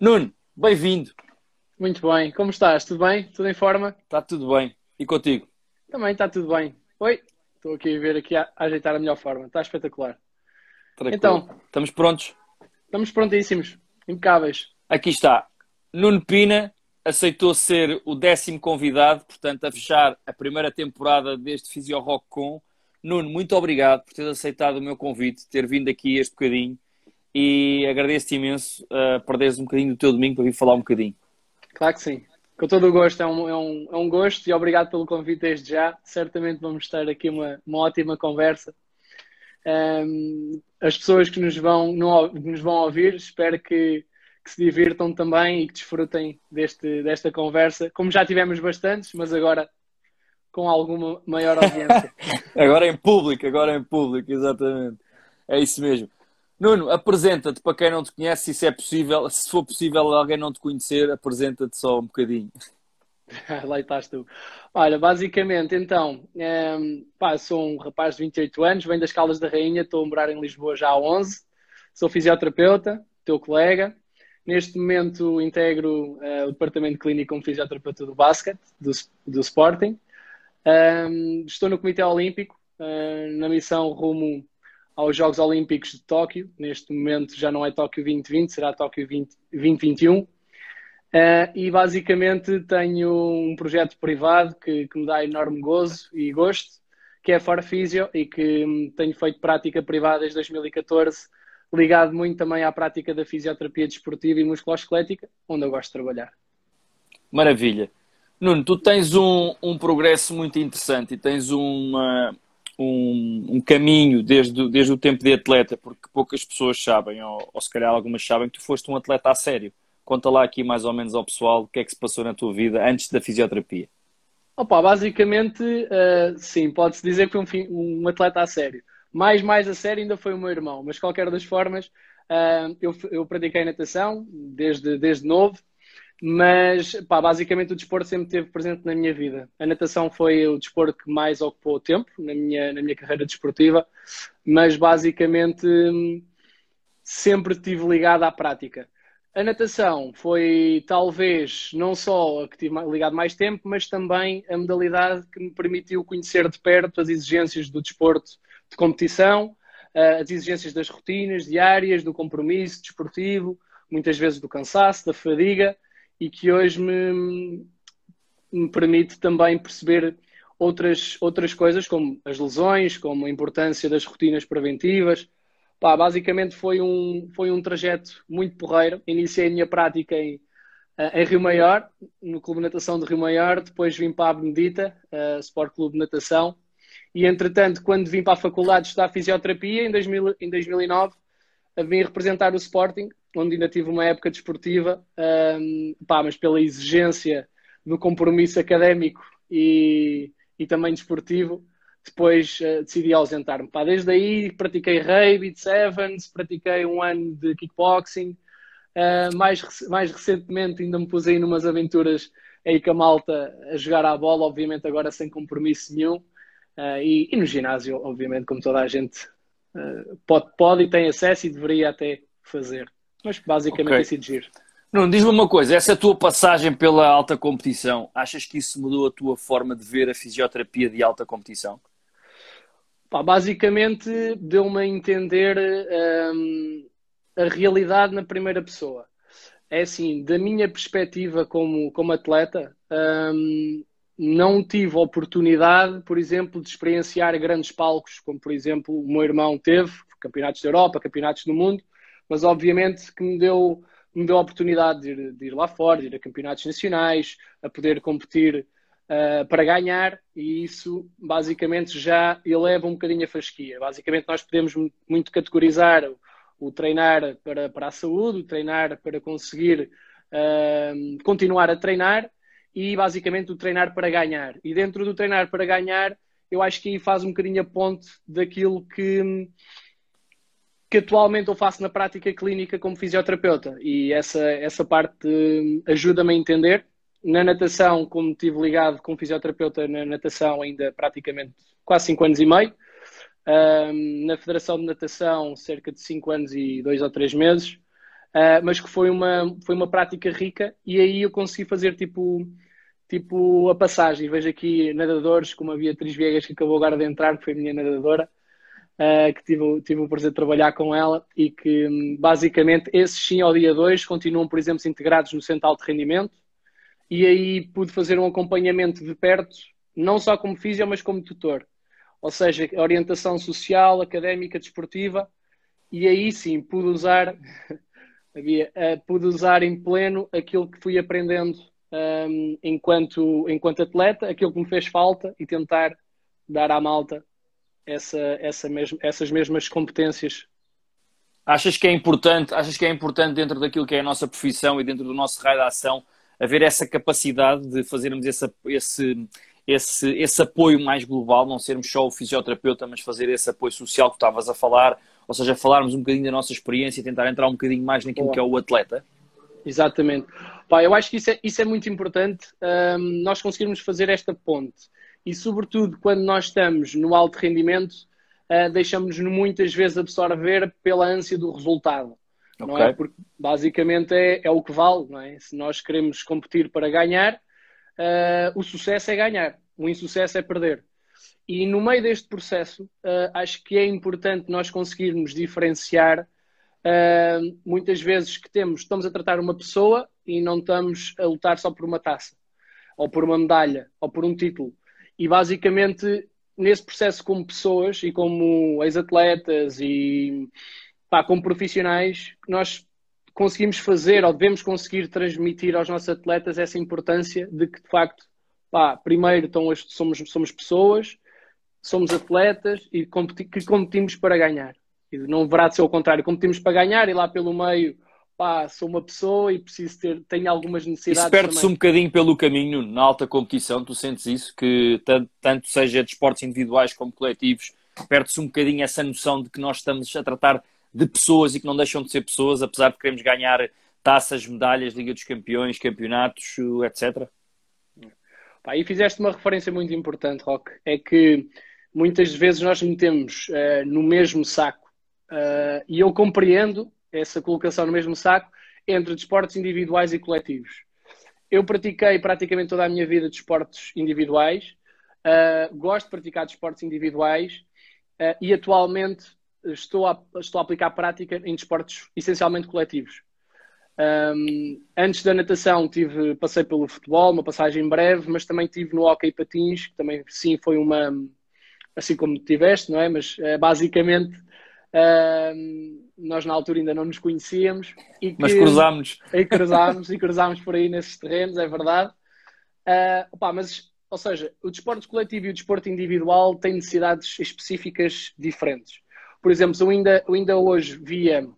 Nuno, bem-vindo. Muito bem. Como estás? Tudo bem? Tudo em forma? Está tudo bem. E contigo? Também está tudo bem. Oi, estou aqui a ver aqui a, ajeitar a melhor forma. Está espetacular. Tranquilo. Então. Estamos prontos? Estamos prontíssimos. Impecáveis. Aqui está. Nuno Pina aceitou ser o décimo convidado, portanto, a fechar a primeira temporada deste Physio Rock Com. Nuno, muito obrigado por ter aceitado o meu convite, ter vindo aqui este bocadinho e agradeço-te imenso uh, perderes um bocadinho do teu domingo para vir falar um bocadinho. Claro que sim. Com todo o gosto, é um, é um, é um gosto e obrigado pelo convite desde já. Certamente vamos ter aqui uma, uma ótima conversa. Um, as pessoas que nos vão, no, nos vão ouvir, espero que, que, se divirtam também e que desfrutem deste, desta conversa, como já tivemos bastantes, mas agora com alguma maior audiência. agora em público, agora em público, exatamente. É isso mesmo. Nuno, apresenta-te para quem não te conhece, se é possível. Se for possível alguém não te conhecer, apresenta-te só um bocadinho. Lá estás tu. Olha, basicamente, então, é, pá, sou um rapaz de 28 anos, venho das Caldas da Rainha, estou a morar em Lisboa já há 11, sou fisioterapeuta, teu colega. Neste momento integro uh, o departamento clínico como fisioterapeuta do basquete, do, do Sporting. Um, estou no Comitê Olímpico, uh, na missão rumo aos Jogos Olímpicos de Tóquio. Neste momento já não é Tóquio 2020, será Tóquio 20, 2021. Uh, e basicamente tenho um projeto privado que, que, me dá enorme gozo e gosto, que é a Farfisio e que hum, tenho feito prática privada desde 2014, ligado muito também à prática da fisioterapia desportiva e musculoesquelética, onde eu gosto de trabalhar. Maravilha. Nuno, tu tens um, um progresso muito interessante e tens uma, um, um, caminho desde, desde o tempo de atleta, porque poucas pessoas sabem, ou, ou se calhar algumas sabem, que tu foste um atleta a sério. Conta lá aqui mais ou menos ao pessoal o que é que se passou na tua vida antes da fisioterapia. Opa, basicamente, uh, sim, pode-se dizer que foi um, um, atleta a sério. Mais, mais a sério ainda foi o meu irmão, mas qualquer das formas, uh, eu, eu pratiquei natação desde, desde novo, mas, pá, basicamente o desporto sempre esteve presente na minha vida. A natação foi o desporto que mais ocupou tempo na minha, na minha carreira desportiva, mas basicamente sempre estive ligado à prática. A natação foi talvez não só a que tive ligado mais tempo, mas também a modalidade que me permitiu conhecer de perto as exigências do desporto de competição, eh, as exigências das rotinas diárias, do compromisso desportivo, muitas vezes do cansaço, da fadiga e que hoje me, me permite também perceber outras, outras coisas, como as lesões, como a importância das rotinas preventivas. Pá, basicamente foi um, foi um trajeto muito porreiro. Iniciei a minha prática em, eh, em Rio Maior, no Clube de Natação de Rio Maior, depois vim para a Benedita, uh, Sport Clube de Natação, e entretanto, quando vim para a faculdade estudar fisioterapia, em, 2000, em 2009, vim representar o Sporting onde ainda tive uma época desportiva, um, pá, mas pela exigência do compromisso académico e, e também desportivo, depois uh, decidi ausentar-me. Desde aí pratiquei rugby sevens, pratiquei um ano de kickboxing, uh, mais, mais recentemente ainda me pus aí numas aventuras aí com a malta a jogar à bola, obviamente agora sem compromisso nenhum, uh, e, e, no ginásio, obviamente, como toda a gente pode, pode e tem acesso e deveria até fazer. Mas basicamente okay. tem sido giro. Não, diz-me uma coisa, essa tua passagem pela alta competição, achas que isso mudou a tua forma de ver a fisioterapia de alta competição? Pá, basicamente deu-me a entender hum, a realidade na primeira pessoa. É assim, da minha perspectiva como, como atleta, hum, não tive oportunidade, por exemplo, de experienciar grandes palcos, como por exemplo o meu irmão teve, campeonatos da Europa, campeonatos do mundo, mas obviamente que me deu, me deu a oportunidade de ir, de ir lá fora, de ir a campeonatos nacionais, a poder competir uh, para ganhar, e isso basicamente já eleva um bocadinho a fasquia. Basicamente, nós podemos muito categorizar o, o treinar para, para a saúde, o treinar para conseguir uh, continuar a treinar e basicamente o treinar para ganhar. E dentro do treinar para ganhar, eu acho que aí faz um bocadinho a ponte daquilo que que atualmente eu faço na prática clínica como fisioterapeuta e essa, essa parte ajuda-me a entender. Na natação, como estive ligado como fisioterapeuta na natação ainda praticamente quase 5 anos e meio, um, na Federação de Natação cerca de 5 anos e 2 ou 3 meses, uh, mas que foi uma, foi uma prática rica e aí eu consegui fazer tipo, tipo a passagem. Vejo aqui nadadores, como a Beatriz Viegas, que acabou agora de entrar, que foi minha nadadora, uh, que tive, tive o prazer de trabalhar com ela e que basicamente esses sim ao dia 2 continuam, por exemplo, integrados no centro de rendimento e aí pude fazer um acompanhamento de perto, não só como físico, mas como tutor. Ou seja, orientação social, académica, desportiva, e aí sim pude usar, havia, uh, pude usar em pleno aquilo que fui aprendendo um, enquanto, enquanto atleta, aquilo que me fez falta e tentar dar à malta essa, essa mesmo, essas mesmas competências. Achas que é importante, achas que é importante dentro daquilo que é a nossa profissão e dentro do nosso raio de ação haver essa capacidade de fazermos esse, esse, esse, esse apoio mais global, não sermos só o fisioterapeuta, mas fazer esse apoio social que estavas a falar, ou seja, falarmos um bocadinho da nossa experiência e tentar entrar um bocadinho mais naquilo Boa. que é o atleta? Exatamente. Pá, eu acho que isso é, isso é muito importante, um, nós conseguirmos fazer esta ponte. E, sobretudo, quando nós estamos no alto rendimento, uh, deixamos-nos muitas vezes absorver pela ânsia do resultado. Okay. Não é? Porque, basicamente, é, é o que vale. Não é? Se nós queremos competir para ganhar, uh, o sucesso é ganhar, o insucesso é perder. E no meio deste processo, uh, acho que é importante nós conseguirmos diferenciar uh, muitas vezes que temos, estamos a tratar uma pessoa e não estamos a lutar só por uma taça, ou por uma medalha, ou por um título. E basicamente, nesse processo, como pessoas e como ex-atletas e pá, como profissionais, nós conseguimos fazer ou devemos conseguir transmitir aos nossos atletas essa importância de que, de facto, pá, primeiro então, somos, somos pessoas, somos atletas e competi que competimos para ganhar. E não deverá ser o contrário, competimos para ganhar e lá pelo meio, pá, sou uma pessoa e preciso ter, tenho algumas necessidades. Isso perde-se um bocadinho pelo caminho na alta competição, tu sentes isso? Que tanto, tanto seja de esportes individuais como coletivos, perde-se um bocadinho essa noção de que nós estamos a tratar de pessoas e que não deixam de ser pessoas, apesar de queremos ganhar taças, medalhas, Liga dos Campeões, campeonatos, etc. Pá, e fizeste uma referência muito importante, Roque, é que muitas vezes nós metemos uh, no mesmo saco, uh, e eu compreendo essa colocação no mesmo saco entre desportos individuais e coletivos. Eu pratiquei praticamente toda a minha vida de esportes individuais, uh, gosto de praticar desportos individuais e atualmente estou a, estou a aplicar prática em desportos essencialmente coletivos. Um, antes da natação tive, passei pelo futebol, uma passagem breve, mas também tive no hockey patins, que também sim foi uma, assim como tiveste, não é? Mas uh, basicamente uh, nós na altura ainda não nos conhecíamos. E que, mas cruzámos. E cruzámos, e cruzámos por aí nesses terrenos, é verdade. Uh, opa, mas, ou seja, o desporto coletivo e o desporto individual têm necessidades específicas diferentes. Por exemplo, eu ainda, eu ainda hoje via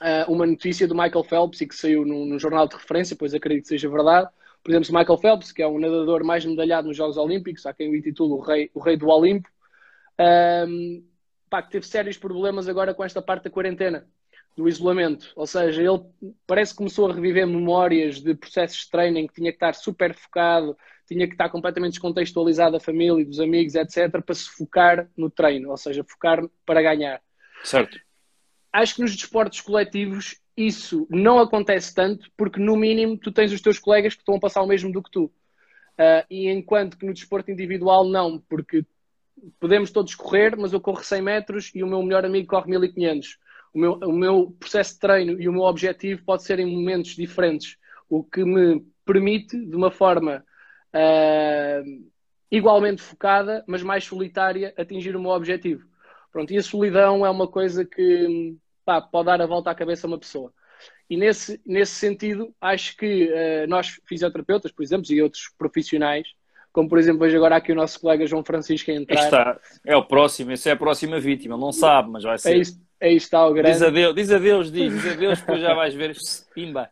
uh, uma notícia do Michael Phelps e que saiu num, num, jornal de referência, pois acredito que seja verdade. Por exemplo, o Michael Phelps, que é o nadador mais medalhado nos Jogos Olímpicos, há quem o intitula o rei, o rei do Olimpo, um, pá, que teve sérios problemas agora com esta parte da quarentena, do isolamento. Ou seja, ele parece que começou a reviver memórias de processos de treino em que tinha que estar super focado, tinha que estar completamente descontextualizado da família, dos amigos, etc., para se focar no treino, ou seja, focar para ganhar. Certo. Acho que nos desportos coletivos isso não acontece tanto, porque no mínimo tu tens os teus colegas que estão a passar o mesmo do que tu. Uh, e enquanto que no desporto individual não, porque podemos todos correr, mas eu corro 100 metros e o meu melhor amigo corre 1500. O meu, o meu processo de treino e o meu objetivo pode ser em momentos diferentes, o que me permite, de uma forma uh, igualmente focada, mas mais solitária, atingir o meu objetivo. Pronto, e a solidão é uma coisa que pá, pode dar a volta à cabeça a uma pessoa. E nesse, nesse sentido, acho que uh, nós, fisioterapeutas, por exemplo, e outros profissionais, como por exemplo, vejo agora aqui o nosso colega João Francisco a entrar. Está, é o próximo, esse é a próxima vítima, não sabe, mas vai é ser. É isto está o grande. Diz adeus, diz adeus, diz, diz adeus, depois já vais ver, pimba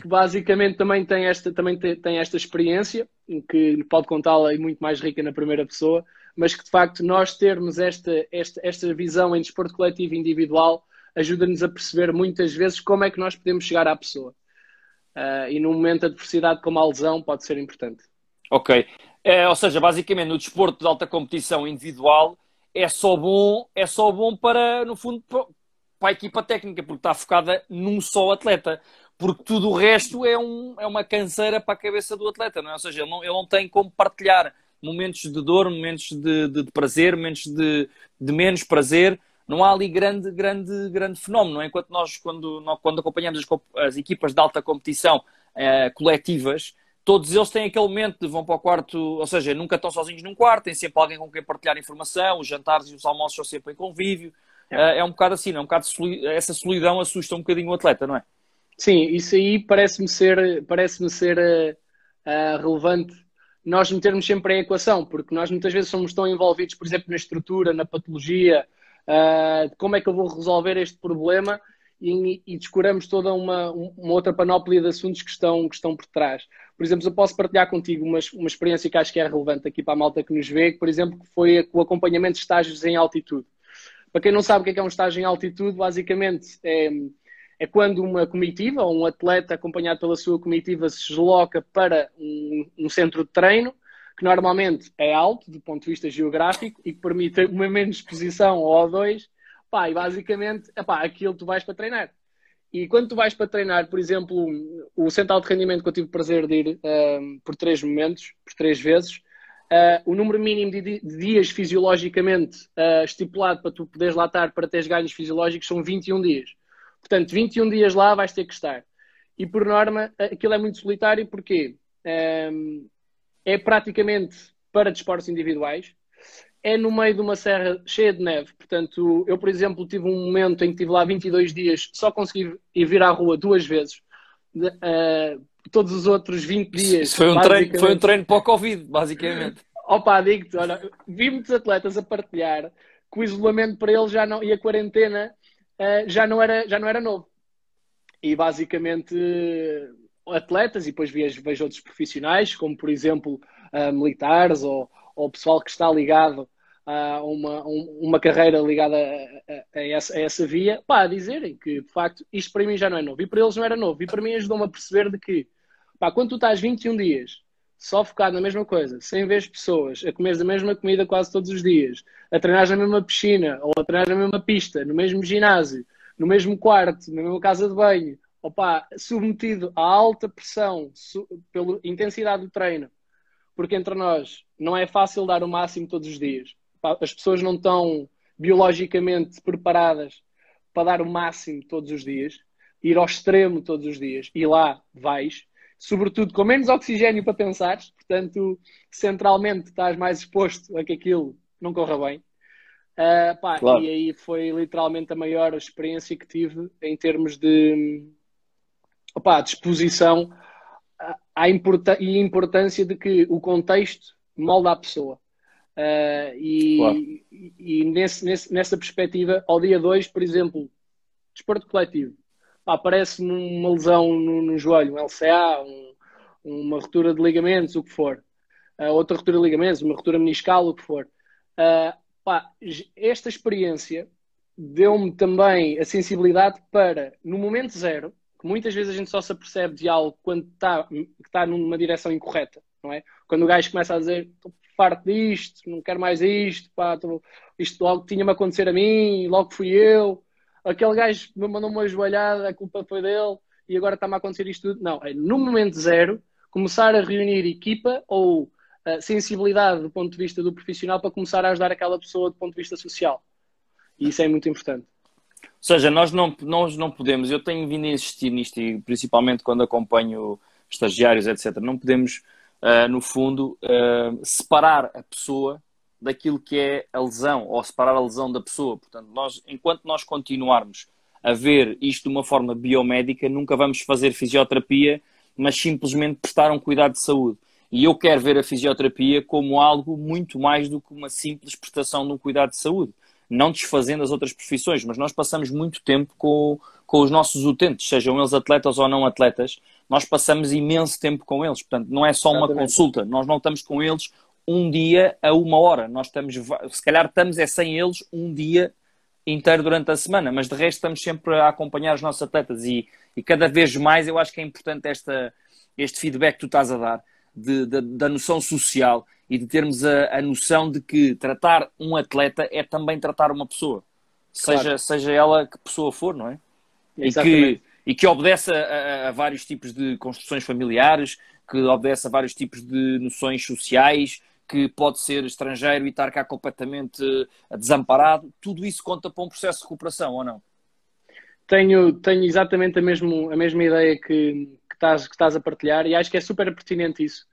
que basicamente também tem esta, também tem esta experiência, que pode contá-la e muito mais rica na primeira pessoa, mas que de facto nós termos esta, esta, esta visão em desporto coletivo e individual ajuda-nos a perceber muitas vezes como é que nós podemos chegar à pessoa. Uh, e num momento de adversidade como a lesão pode ser importante. Ok. É, ou seja, basicamente no desporto de alta competição individual é só bom, é só bom para, no fundo, para a equipa técnica, porque está focada num só atleta. Porque tudo o resto é, um, é uma canseira para a cabeça do atleta, não é? Ou seja, ele não, ele não tem como partilhar momentos de dor, momentos de, de, de prazer, momentos de, de menos prazer. Não há ali grande, grande, grande fenómeno, é? Enquanto nós, quando, quando acompanhamos as, as equipas de alta competição eh, coletivas, todos eles têm aquele momento de vão para o quarto, ou seja, nunca estão sozinhos num quarto, têm sempre alguém com quem partilhar informação, os jantares e os almoços são sempre em convívio. É, é um bocado assim, não é? um bocado essa solidão assusta um bocadinho o atleta, não é? Sim, isso aí parece-me ser, parece ser uh, uh, relevante nós metermos sempre em equação, porque nós muitas vezes somos tão envolvidos, por exemplo, na estrutura, na patologia, uh, como é que eu vou resolver este problema e, e descuramos toda uma, uma, outra panóplia de assuntos que estão, que estão por trás. Por exemplo, eu posso partilhar contigo uma, uma experiência que acho que é relevante aqui para a malta que nos vê, que, por exemplo, foi o acompanhamento de estágios em altitude. Para quem não sabe o que é, que é um estágio em altitude, basicamente é, é quando uma comitiva ou um atleta acompanhado pela sua comitiva se desloca para um, um centro de treino que normalmente é alto do ponto de vista geográfico e que permite uma menos exposição ao O2 Pá, e basicamente, epá, aquilo tu vais para treinar. E quando tu vais para treinar, por exemplo, o central de rendimento que eu tive o prazer de ir um, por três momentos, por três vezes, uh, o número mínimo de, dias fisiologicamente uh, estipulado para tu poderes lá estar para teres ganhos fisiológicos são 21 dias. Portanto, 21 dias lá vais ter que estar. E por norma, aquilo é muito solitário porque um, é praticamente para desportos individuais, é no meio de uma serra cheia de neve. Portanto, eu, por exemplo, tive um momento em que estive lá 22 dias, só consegui ir vir à rua duas vezes. Uh, todos os outros 20 dias. Isso foi um, treino, foi um treino para o Covid, basicamente. Opa, digo-te, olha, vi muitos atletas a partilhar que o isolamento para eles já não, e a quarentena uh, já, não era, já não era novo. E basicamente atletas, e depois vejo, vejo outros profissionais, como por exemplo uh, militares ou, ou pessoal que está ligado a uma, uma carreira ligada a, a, a, essa, a, essa, via, pá, a dizerem que de facto isto para mim já não é novo. E para eles não era novo. E para mim ajudou-me a perceber de que, pá, quando tu estás 21 dias só focado na mesma coisa, sem ver pessoas, a comer a mesma comida quase todos os dias, a treinar na mesma piscina, ou a treinar na mesma pista, no mesmo ginásio, no mesmo quarto, na mesma casa de banho, opa, submetido a alta pressão pela intensidade do treino, porque entre nós não é fácil dar o máximo todos os dias as pessoas não estão biologicamente preparadas para dar o máximo todos os dias, ir ao extremo todos os dias, e lá vais, sobretudo com menos oxigênio para pensar, portanto, centralmente estás mais exposto a que aquilo não corra bem. Uh, pá, claro. E aí foi literalmente a maior experiência que tive em termos de opá, disposição à importância e importância de que o contexto molda a pessoa. Uh, e, claro. e, e nesse, nesse, nessa perspectiva, ao dia 2, por exemplo, desporto coletivo, aparece-me uma lesão no, no, joelho, um LCA, um, uma ruptura de ligamentos, o que for, uh, outra ruptura de ligamentos, uma ruptura meniscal, o que for. Uh, pá, esta experiência deu-me também a sensibilidade para, no momento zero, que muitas vezes a gente só se apercebe de algo quando está, está numa direção incorreta, não é? Quando o gajo começa a dizer farto disto, não quero mais isto, pá, tô, isto logo tinha-me acontecer a mim, logo fui eu, aquele gajo me mandou uma joelhada, a culpa foi dele, e agora está-me a acontecer isto tudo. Não, é no momento zero, começar a reunir equipa ou uh, sensibilidade do ponto de vista do profissional para começar a ajudar aquela pessoa do ponto de vista social. E isso é muito importante. Ou seja, nós não, nós não podemos, eu tenho vindo a insistir nisto, e principalmente quando acompanho estagiários, etc., não podemos uh, no fundo, uh, separar a pessoa daquilo que é a lesão, ou separar a lesão da pessoa. Portanto, nós, enquanto nós continuarmos a ver isto de uma forma biomédica, nunca vamos fazer fisioterapia, mas simplesmente prestar um cuidado de saúde. E eu quero ver a fisioterapia como algo muito mais do que uma simples prestação de um cuidado de saúde. Não desfazendo as outras profissões, mas nós passamos muito tempo com, com os nossos utentes, sejam eles atletas ou não atletas, nós passamos imenso tempo com eles. Portanto, não é só uma Exatamente. consulta, nós não estamos com eles um dia a uma hora. Nós estamos, se calhar estamos é sem eles um dia inteiro durante a semana, mas de resto estamos sempre a acompanhar os nossos atletas e, e cada vez mais eu acho que é importante esta, este feedback que tu estás a dar de, de, da noção social e de termos a, a noção de que tratar um atleta é também tratar uma pessoa. Ou seja, Claro. seja ela que pessoa for, não é? E que, Exatamente. E que obedece a, a- a vários tipos de construções familiares, que obedece a vários tipos de noções sociais, que pode ser estrangeiro e estar cá completamente eh, desamparado. Tudo isso conta para um processo de recuperação, ou não? Tenho, tenho exatamente a, mesmo, a mesma ideia que, que, estás, que estás a partilhar e acho que é super pertinente isso.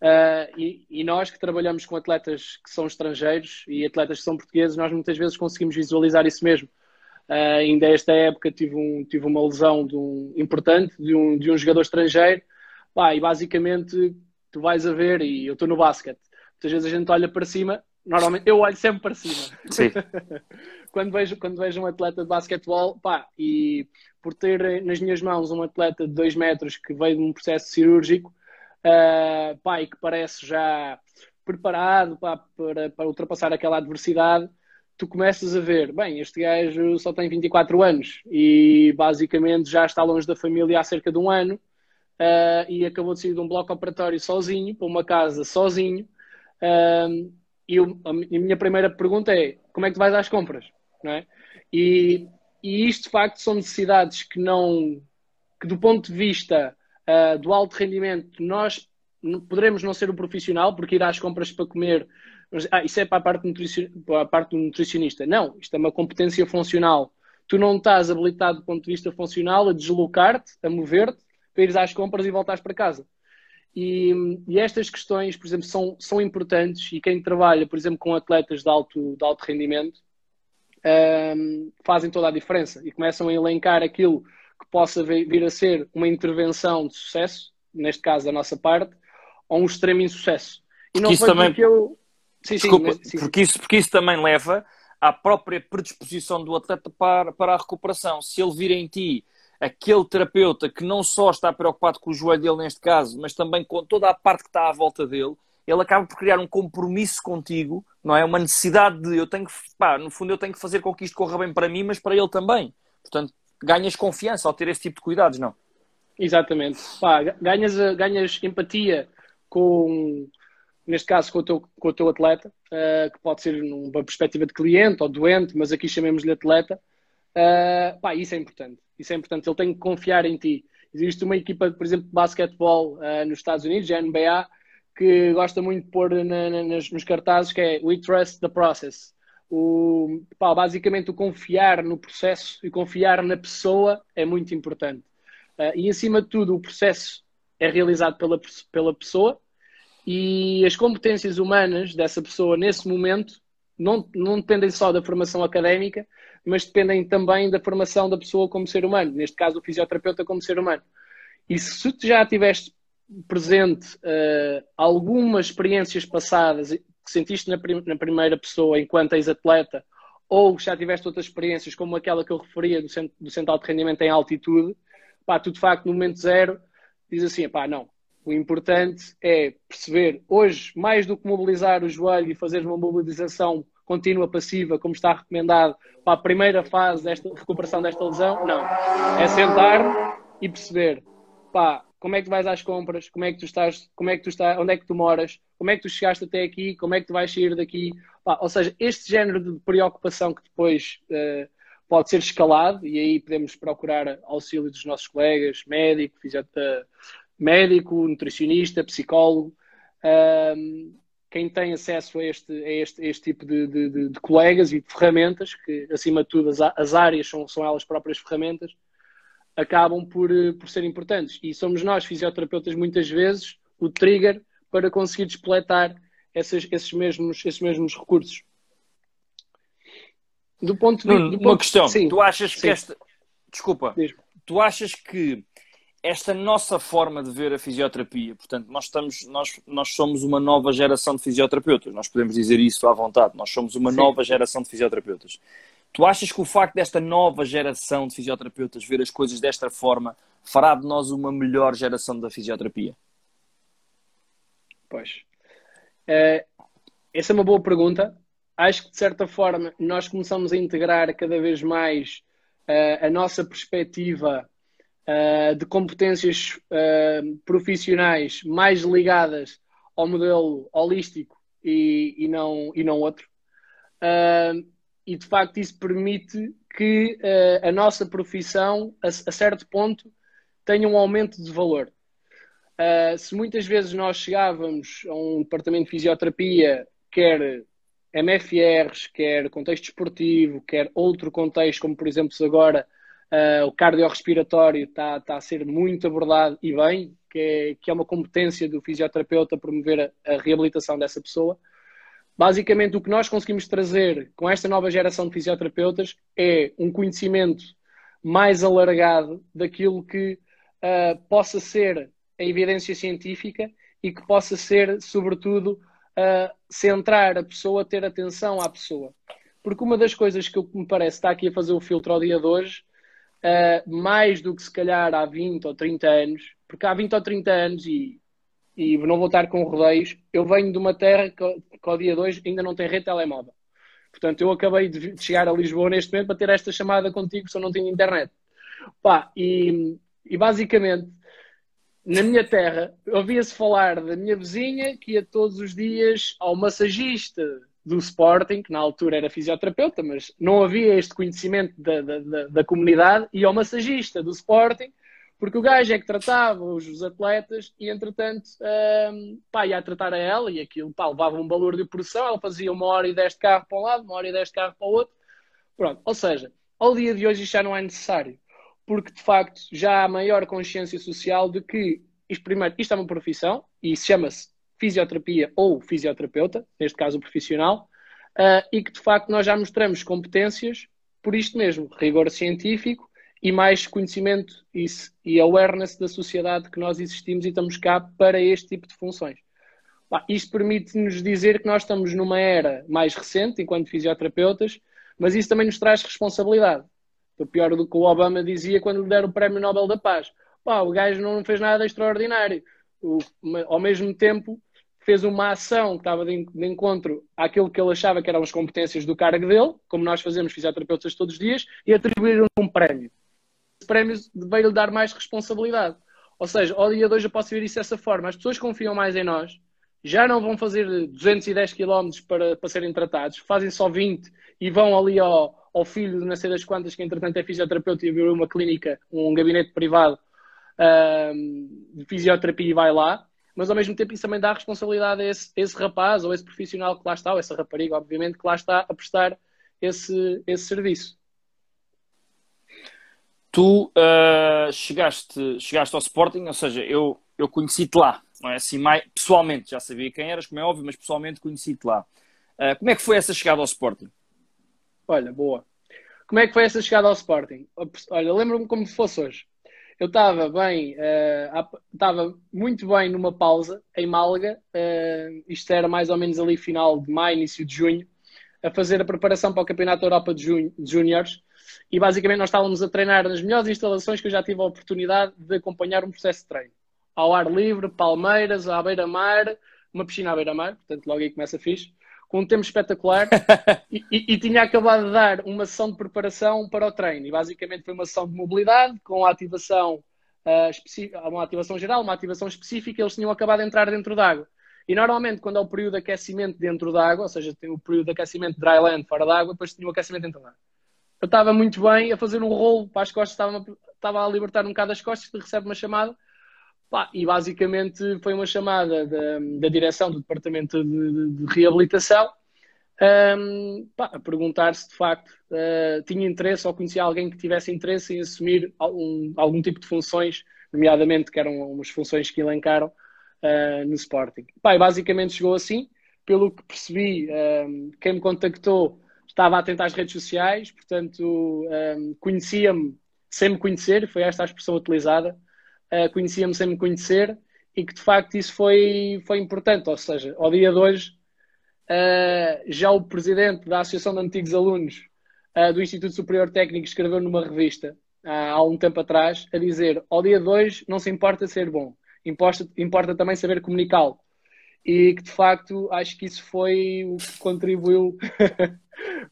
Ah, e, e nós que trabalhamos com atletas que são estrangeiros e atletas que são portugueses, nós muitas vezes conseguimos visualizar isso mesmo. Ah, ainda esta época tive, um, tive uma lesão de um, importante de um, de um jogador estrangeiro. Pá, e basicamente tu vais a ver, e eu estou no basquete, muitas vezes a gente olha para cima, normalmente eu olho sempre para cima. Sim. quando vejo, quando vejo um atleta de basquetebol, pá, e por ter nas minhas mãos um atleta de 2 metros que veio de um processo cirúrgico, ah, pá, e que parece já preparado pá, para, para ultrapassar aquela adversidade, tu começas a ver, bem, este gajo só tem 24 anos e basicamente já está longe da família há cerca de um ano ah, e acabou de sair de um bloco operatório sozinho, para uma casa sozinho. Ah, e eu- a mi- a minha primeira pergunta é: como é que tu vais às compras? Não é? e, e isto de facto são necessidades que não que do ponto de vista ah, do alto rendimento nós poderemos não ser o profissional porque ir às compras para comer ah, isso é para a parte, para a parte do nutricionista não, isto é uma competência funcional tu não estás habilitado do ponto de vista funcional a deslocar-te, a mover-te para ires às compras e voltares para casa e, e estas questões, por exemplo, são, são importantes e quem trabalha, por exemplo, com atletas de alto, de alto rendimento ahm, fazem toda a diferença e começam a elencar aquilo que possa vi- vir a ser uma intervenção de sucesso, neste caso da nossa parte, ou um extremo insucesso. E não isso foi também- porque eu. Sim, sim, Desculpa, mas- sim. porque, isso, porque isso também leva à própria predisposição do atleta para, para a recuperação. Se ele vir em ti aquele terapeuta que não só está preocupado com o joelho dele neste caso, mas também com toda a parte que está à volta dele, ele acaba por criar um compromisso contigo, não é? Uma necessidade de eu tenho que, pá, no fundo eu tenho que fazer com que isto corra bem para mim, mas para ele também. Portanto, ganhas confiança ao ter esse tipo de cuidados, não? Exatamente. Pá, ganhas, a- ganhas empatia com, neste caso, com o teu, com o teu atleta, eh, que pode ser numa perspectiva de cliente ou doente, mas aqui chamemos-lhe atleta. Eh, pá, isso é importante. Isso é importante. Ele tem que confiar em ti. Existe uma equipa, por exemplo, de basquetebol eh, nos Estados Unidos, a NBA, que gosta muito de pôr na- na- nas- nos cartazes que é We trust the process. O, pá, basicamente, o confiar no processo e confiar na pessoa é muito importante. Uh, e acima de tudo, o processo é realizado pela, pela pessoa e as competências humanas dessa pessoa nesse momento não, não dependem só da formação académica, mas dependem também da formação da pessoa como ser humano, neste caso o fisioterapeuta como ser humano. E se tu já tiveste presente uh, algumas experiências passadas que sentiste na, prim na primeira pessoa enquanto ex-atleta, ou já tiveste outras experiências como aquela que eu referia do centro, do centro de rendimento em altitude, pá, tu de facto no momento zero diz assim, pá, não, o importante é perceber hoje, mais do que mobilizar o joelho e fazer uma mobilização contínua passiva, como está recomendado para a primeira fase desta recuperação desta lesão, não. É sentar e perceber, pá, como é que vais às compras, como é que tu estás, como é que tu estás, onde é que tu moras, como é que tu chegaste até aqui, como é que tu vais sair daqui, pá, ou seja, este género de preocupação que depois uh, pode ser escalado e aí podemos procurar auxílio dos nossos colegas, médico, fisiota, médico, nutricionista, psicólogo, um, quem tem acesso a este, a este, a este tipo de, de, de, colegas e de ferramentas, que acima de tudo as, as áreas são, são elas próprias ferramentas, acabam por, por ser importantes. E somos nós, fisioterapeutas, muitas vezes, o trigger para conseguir despletar esses, esses, mesmos, esses mesmos recursos. Do ponto de vista. Uma questão. Sim, tu achas sim. que esta. Desculpa. Tu achas que esta nossa forma de ver a fisioterapia, portanto, nós, estamos, nós, nós somos uma nova geração de fisioterapeutas, nós podemos dizer isso à vontade, nós somos uma sim. nova geração de fisioterapeutas. Tu achas que o facto desta nova geração de fisioterapeutas ver as coisas desta forma fará de nós uma melhor geração da fisioterapia? Pois. Uh, essa é uma boa pergunta. Acho que, de certa forma, nós começamos a integrar cada vez mais uh, a nossa perspectiva uh, de competências profissionais mais ligadas ao modelo holístico e, e, não, e não outro. e de facto isso permite que uh, a nossa profissão, a, a, certo ponto, tenha um aumento de valor. Uh, se muitas vezes nós chegávamos a um departamento de fisioterapia, quer MFRs, quer contexto esportivo, quer outro contexto, como por exemplo agora uh, o cardiorrespiratório está, está a ser muito abordado e bem, que é, que é uma competência do fisioterapeuta promover a, a reabilitação dessa pessoa. Basicamente, o que nós conseguimos trazer com esta nova geração de fisioterapeutas é um conhecimento mais alargado daquilo que uh, possa ser a evidência científica e que possa ser, sobretudo, uh, centrar a pessoa, ter atenção à pessoa. Porque uma das coisas que me parece está aqui a fazer o filtro ao dia de hoje, uh, mais do que se calhar há 20 ou 30 anos, porque há 20 ou 30 anos, e e não vou estar com rodeios. Eu venho de uma terra que, que ao dia 2 ainda não tem rede telemóvel. Portanto, eu acabei de chegar a Lisboa neste momento para ter esta chamada contigo se eu não tinha internet. Pá, e, e basicamente, na minha terra, ouvia-se falar da minha vizinha que ia todos os dias ao massagista do Sporting, que na altura era fisioterapeuta, mas não havia este conhecimento da, da, da comunidade, e ao massagista do Sporting, porque o gajo é que tratava os, os atletas e, entretanto, um, pá, ia a tratar a ela e aquilo, pá, levava um valor de produção, ela fazia uma hora e dez de carro para um lado, uma hora e dez de carro para o outro. Pronto, ou seja, ao dia de hoje isto já não é necessário, porque de facto já há maior consciência social de que, isto, primeiro, isto é uma profissão e chama-se fisioterapia ou fisioterapeuta, neste caso o profissional, uh, e que de facto nós já mostramos competências por isto mesmo, rigor científico e mais conhecimento e, e awareness da sociedade que nós existimos e estamos cá para este tipo de funções. Bah, isto permite-nos dizer que nós estamos numa era mais recente, enquanto fisioterapeutas, mas isso também nos traz responsabilidade. O pior do que o Obama dizia quando lhe deram o Prémio Nobel da Paz. Bah, o gajo não fez nada extraordinário. O, ao mesmo tempo, fez uma ação que estava de, encontro àquilo que ele achava que eram as competências do cargo dele, como nós fazemos fisioterapeutas todos os dias, e atribuíram um prémio prémios veio-lhe dar mais responsabilidade. Ou seja, ao dia de hoje eu posso ver isso dessa forma. As pessoas confiam mais em nós, já não vão fazer 210 km para, para serem tratados, fazem só 20 e vão ali ao, ao filho de sei das quantas, que entretanto é fisioterapeuta e abriu uma clínica, um gabinete privado um, de fisioterapia e vai lá. Mas ao mesmo tempo isso também dá responsabilidade a esse, esse rapaz ou esse profissional que lá está, ou essa rapariga, obviamente, que lá está a prestar esse, esse serviço tu uh, chegaste, chegaste ao Sporting, ou seja, eu, eu conheci-te lá, não é assim, mais, pessoalmente, já sabia quem eras, como é óbvio, mas pessoalmente conheci-te lá. Uh, como é que foi essa chegada ao Sporting? Olha, boa. Como é que foi essa chegada ao Sporting? Olha, lembro-me como se fosse hoje. Eu estava bem, uh, estava muito bem numa pausa em Málaga, uh, isto era mais ou menos ali final de maio, início de junho, a fazer a preparação para o Campeonato Europa de, de Júniores e basicamente nós estávamos a treinar nas melhores instalações que eu já tive a oportunidade de acompanhar um processo de treino. Ao ar livre, palmeiras, à beira-mar, uma piscina à beira-mar, portanto logo aí começa fixe, com um tempo espetacular e, e, e, tinha acabado de dar uma sessão de preparação para o treino. E basicamente foi uma sessão de mobilidade com a ativação, uh, uma ativação geral, uma ativação específica, eles tinham acabado de entrar dentro d'água. E normalmente, quando é o período de aquecimento dentro d'água, ou seja, tem o período de aquecimento dry land fora d'água, depois tinha o aquecimento dentro d'água eu estava muito bem a fazer um rolo para as costas, estava, estava a libertar um bocado as costas, recebe uma chamada. Pá, e basicamente foi uma chamada da, da direção do departamento de, de, reabilitação um, pá, a perguntar se de facto uh, tinha interesse ou conhecia alguém que tivesse interesse em assumir algum, algum tipo de funções, nomeadamente que eram umas funções que elencaram uh, no Sporting. Pá, basicamente chegou assim, pelo que percebi, um, quem me contactou estava atento às redes sociais, portanto, um, conhecia-me sem me conhecer, foi esta a expressão utilizada, uh, conhecia-me sem me conhecer e que de facto isso foi, foi importante, ou seja, ao dia de hoje, uh, já o presidente da Associação de Antigos Alunos uh, do Instituto Superior Técnico escreveu numa revista há um tempo atrás a dizer: ao dia de hoje não se importa ser bom, importa, importa também saber comunicá-lo. E que de facto acho que isso foi o que contribuiu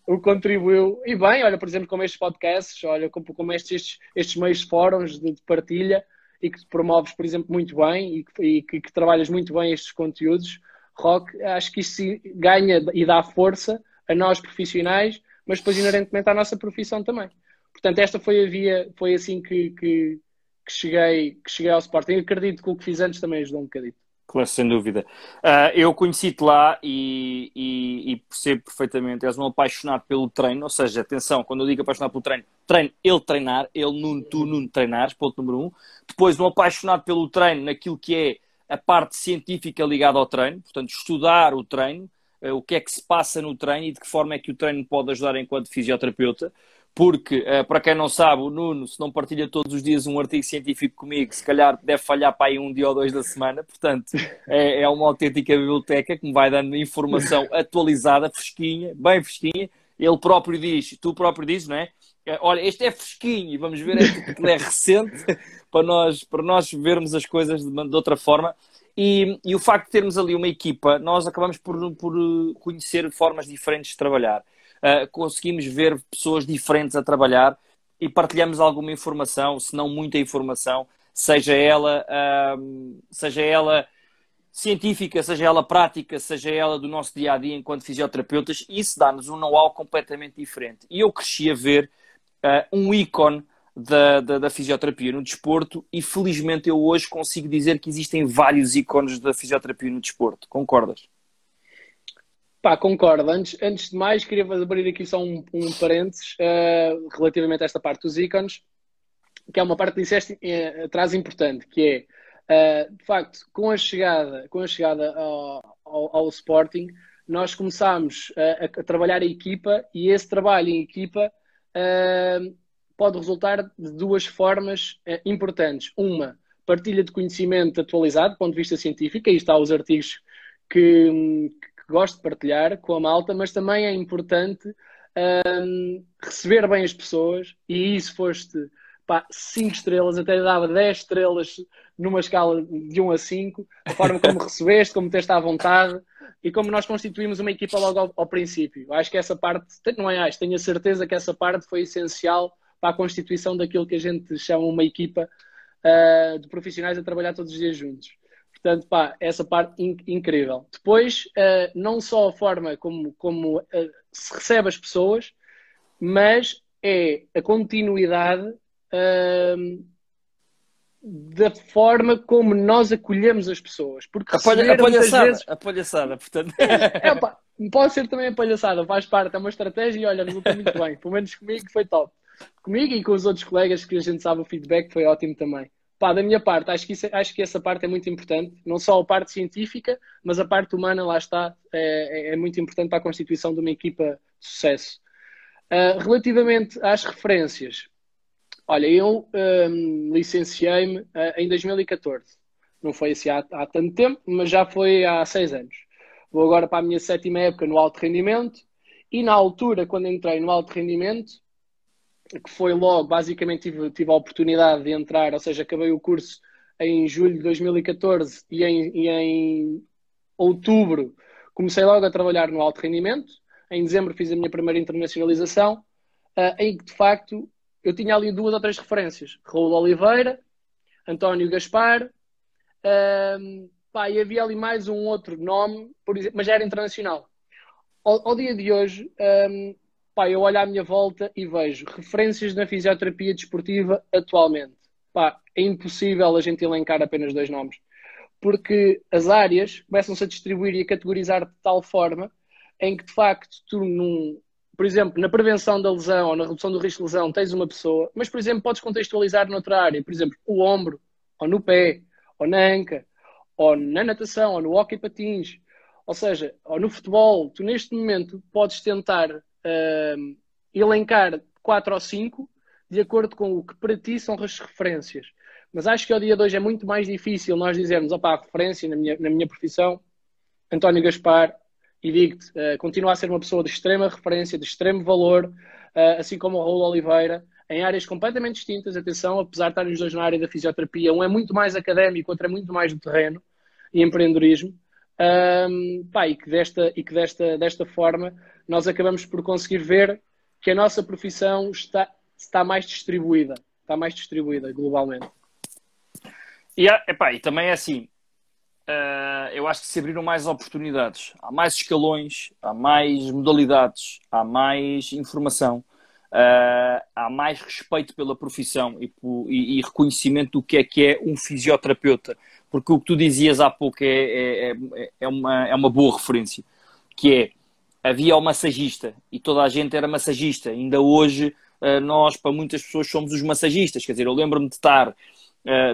o contribuiu. E bem, olha, por exemplo, como estes podcasts, olha, como, como estes, estes, estes meios fóruns de, de, partilha e que promoves, por exemplo, muito bem e, e que, que, trabalhas muito bem estes conteúdos, Rock, acho que isso ganha e dá força a nós profissionais mas depois inerentemente à nossa profissão também. Portanto, esta foi a via, foi assim que, que, que cheguei, que cheguei ao Sporting. Acredito que o que fiz antes também ajudou um bocadinho. Claro, sem dúvida. Uh, eu conheci-te lá e, e, e, percebo perfeitamente. És um apaixonado pelo treino, ou seja, atenção, quando eu digo apaixonado pelo treino, treino, ele treinar, ele, Nuno, tu, Nuno, treinares, ponto número um. Depois, um apaixonado pelo treino naquilo que é a parte científica ligada ao treino, portanto, estudar o treino, uh, o que é que se passa no treino e de que forma é que o treino pode ajudar enquanto fisioterapeuta porque, uh, para quem não sabe, o Nuno, se não partilha todos os dias um artigo científico comigo, se calhar deve falhar para aí um dia ou dois da semana, portanto, é, é uma autêntica biblioteca que me vai dando informação atualizada, fresquinha, bem fresquinha. Ele próprio diz, tu próprio dizes, não é? é olha, este é fresquinho e vamos ver é que é recente para nós, para nós vermos as coisas de, de outra forma. E, e, o facto de termos ali uma equipa, nós acabamos por, por conhecer formas diferentes de trabalhar uh, conseguimos ver pessoas diferentes a trabalhar e partilhamos alguma informação, se não muita informação, seja ela, seja ela científica, seja ela prática, seja ela do nosso dia a dia enquanto fisioterapeutas, isso dá-nos um know-how completamente diferente. E eu cresci a ver uh, um ícone da, da, da, fisioterapia no desporto e felizmente eu hoje consigo dizer que existem vários ícones da fisioterapia no desporto. Concordas? Pá, concordo. Antes, antes de mais, queria abrir aqui só um, um parênteses uh, relativamente a esta parte dos ícones, que é uma parte que disseste uh, atrás importante, que é, uh, de facto, com a chegada, com a chegada ao, ao, ao Sporting, nós começámos a, a, trabalhar em equipa e esse trabalho em equipa pode resultar de duas formas importantes. Uma, partilha de conhecimento atualizado do ponto de vista científico, aí está os artigos que, que gosto de partilhar com a malta, mas também é importante um, receber bem as pessoas e isso foste 5 estrelas, até dava 10 estrelas numa escala de 1 a 5, a forma como recebeste, como teste à vontade e como nós constituímos uma equipa logo ao, ao, princípio. Acho que essa parte, não é acho, tenho a certeza que essa parte foi essencial para a constituição daquilo que a gente chama uma equipa uh, de profissionais a trabalhar todos os dias juntos. Portanto, pá, essa parte in incrível. Depois, uh, não só a forma como, como uh, se recebe as pessoas, mas é a continuidade uh, da forma como nós acolhemos as pessoas. Porque a, palha, a palhaçada, vezes... a palhaçada, portanto. É, pá, pode ser também a palhaçada, faz parte, é uma estratégia e olha, resulta muito bem. Pelo menos comigo foi top. Comigo e com os outros colegas que a gente sabe o feedback foi ótimo também. Pá, da minha parte, acho que, isso, acho que essa parte é muito importante, não só a parte científica, mas a parte humana, lá está, é, é, é muito importante para a constituição de uma equipa de sucesso. Uh, relativamente às referências, olha, eu um, licenciei-me uh, em 2014. Não foi assim há, há, tanto tempo, mas já foi há seis anos. Vou agora para a minha sétima época no alto rendimento, e na altura, quando entrei no alto rendimento, que foi logo, basicamente tive, tive a oportunidade de entrar, ou seja, acabei o curso em julho de 2014 e em, e em outubro comecei logo a trabalhar no alto rendimento. Em dezembro fiz a minha primeira internacionalização, uh, em que de facto eu tinha ali duas ou três referências: Raul Oliveira, António Gaspar, uh, pá, e havia ali mais um outro nome, por exemplo, mas era internacional. Ao, ao dia de hoje, um, pá, eu olho à minha volta e vejo referências na fisioterapia desportiva atualmente. Pá, é impossível a gente elencar apenas dois nomes. Porque as áreas começam-se a distribuir e a categorizar de tal forma em que, de facto, tu, num, por exemplo, na prevenção da lesão ou na redução do risco de lesão, tens uma pessoa, mas, por exemplo, podes contextualizar noutra área. Por exemplo, o ombro, ou no pé, ou na anca, ou na natação, ou no hockey patins. Ou seja, ou no futebol, tu neste momento podes tentar uh, elencar quatro ou cinco de acordo com o que para ti são as referências. Mas acho que ao dia de hoje é muito mais difícil nós dizermos, opá, a referência na minha, na minha profissão, António Gaspar, e digo-te, uh, continua a ser uma pessoa de extrema referência, de extremo valor, uh, assim como o Raul Oliveira, em áreas completamente distintas, atenção, apesar de estarem os dois na área da fisioterapia, um é muito mais académico, outro é muito mais do terreno e empreendedorismo, um, pá, e que, desta, e que desta, desta forma nós acabamos por conseguir ver que a nossa profissão está, está mais distribuída, está mais distribuída globalmente. E, epá, e também é assim, uh, eu acho que se abriram mais oportunidades. Há mais escalões, há mais modalidades, há mais informação, uh, há mais respeito pela profissão e, e, e, reconhecimento do que é que é um fisioterapeuta. Porque o que tu dizias há pouco é, é, é, é uma, é uma boa referência, que é, havia o massagista e toda a gente era massagista. Ainda hoje, uh, nós, para muitas pessoas, somos os massagistas. Quer dizer, eu lembro-me de estar,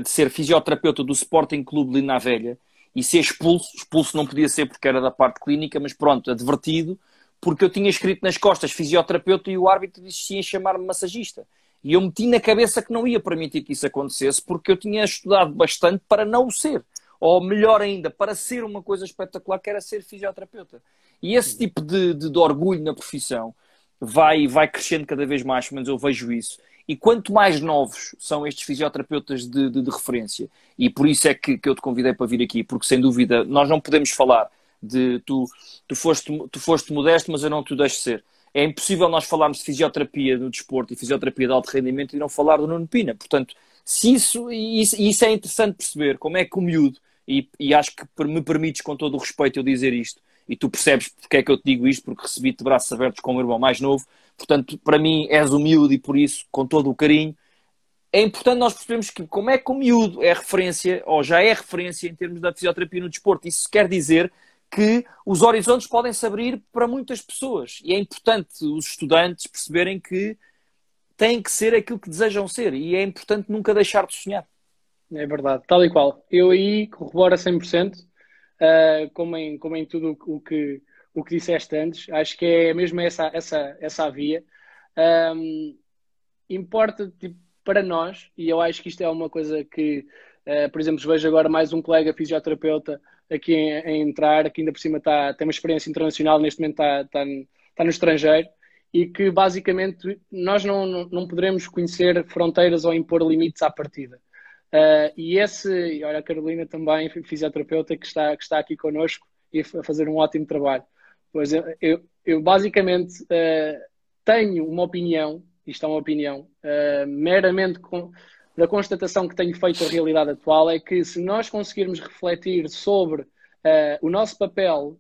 de ser fisioterapeuta do Sporting Clube de na Velha, e ser expulso. Expulso não podia ser porque era da parte clínica, mas pronto, advertido, porque eu tinha escrito nas costas fisioterapeuta e o árbitro disse em chamar-me massagista. E eu meti na cabeça que não ia permitir que isso acontecesse, porque eu tinha estudado bastante para não o ser. Ou melhor ainda, para ser uma coisa espetacular, que era ser fisioterapeuta. E esse tipo de, de, de orgulho na profissão vai, vai crescendo cada vez mais, menos eu vejo isso. E quanto mais novos são estes fisioterapeutas de, de, de referência, e por isso é que, que, eu te convidei para vir aqui, porque sem dúvida nós não podemos falar de tu, tu, foste, tu foste modesto, mas eu não te deixo ser. É impossível nós falarmos de fisioterapia no desporto e fisioterapia de alto rendimento e não falar do Nuno Pina. Portanto, se isso, isso, isso é interessante perceber, como é que o miúdo, e, e acho que me permites com todo o respeito eu dizer isto, e tu percebes porque é que eu te digo isto, porque recebi-te de braços abertos com o meu irmão mais novo, Portanto, para mim, és humilde e por isso, com todo o carinho, é importante nós percebermos que como é que o miúdo é referência, ou já é referência em termos da fisioterapia no desporto. Isso quer dizer que os horizontes podem se abrir para muitas pessoas. E é importante os estudantes perceberem que têm que ser aquilo que desejam ser. E é importante nunca deixar de sonhar. É verdade, tal e qual. Eu aí corroboro a 100%, uh, como, em, como em tudo o que, o que disseste antes. Acho que é mesmo essa, essa, essa a via. Um, importa tipo, para nós, e eu acho que isto é uma coisa que, uh, por exemplo, vejo agora mais um colega fisioterapeuta aqui em, em, entrar, que ainda por cima está, tem uma experiência internacional, neste momento está, está, está no estrangeiro, e que basicamente nós não, não, poderemos conhecer fronteiras ou impor limites à partida. Uh, e esse, e olha a Carolina também, fisioterapeuta, que está, que está aqui connosco e a fazer um ótimo trabalho. Pois eu, eu, eu basicamente uh, tenho uma opinião, isto é uma opinião, uh, meramente com, da constatação que tenho feito a realidade atual, é que se nós conseguirmos refletir sobre uh, o nosso papel,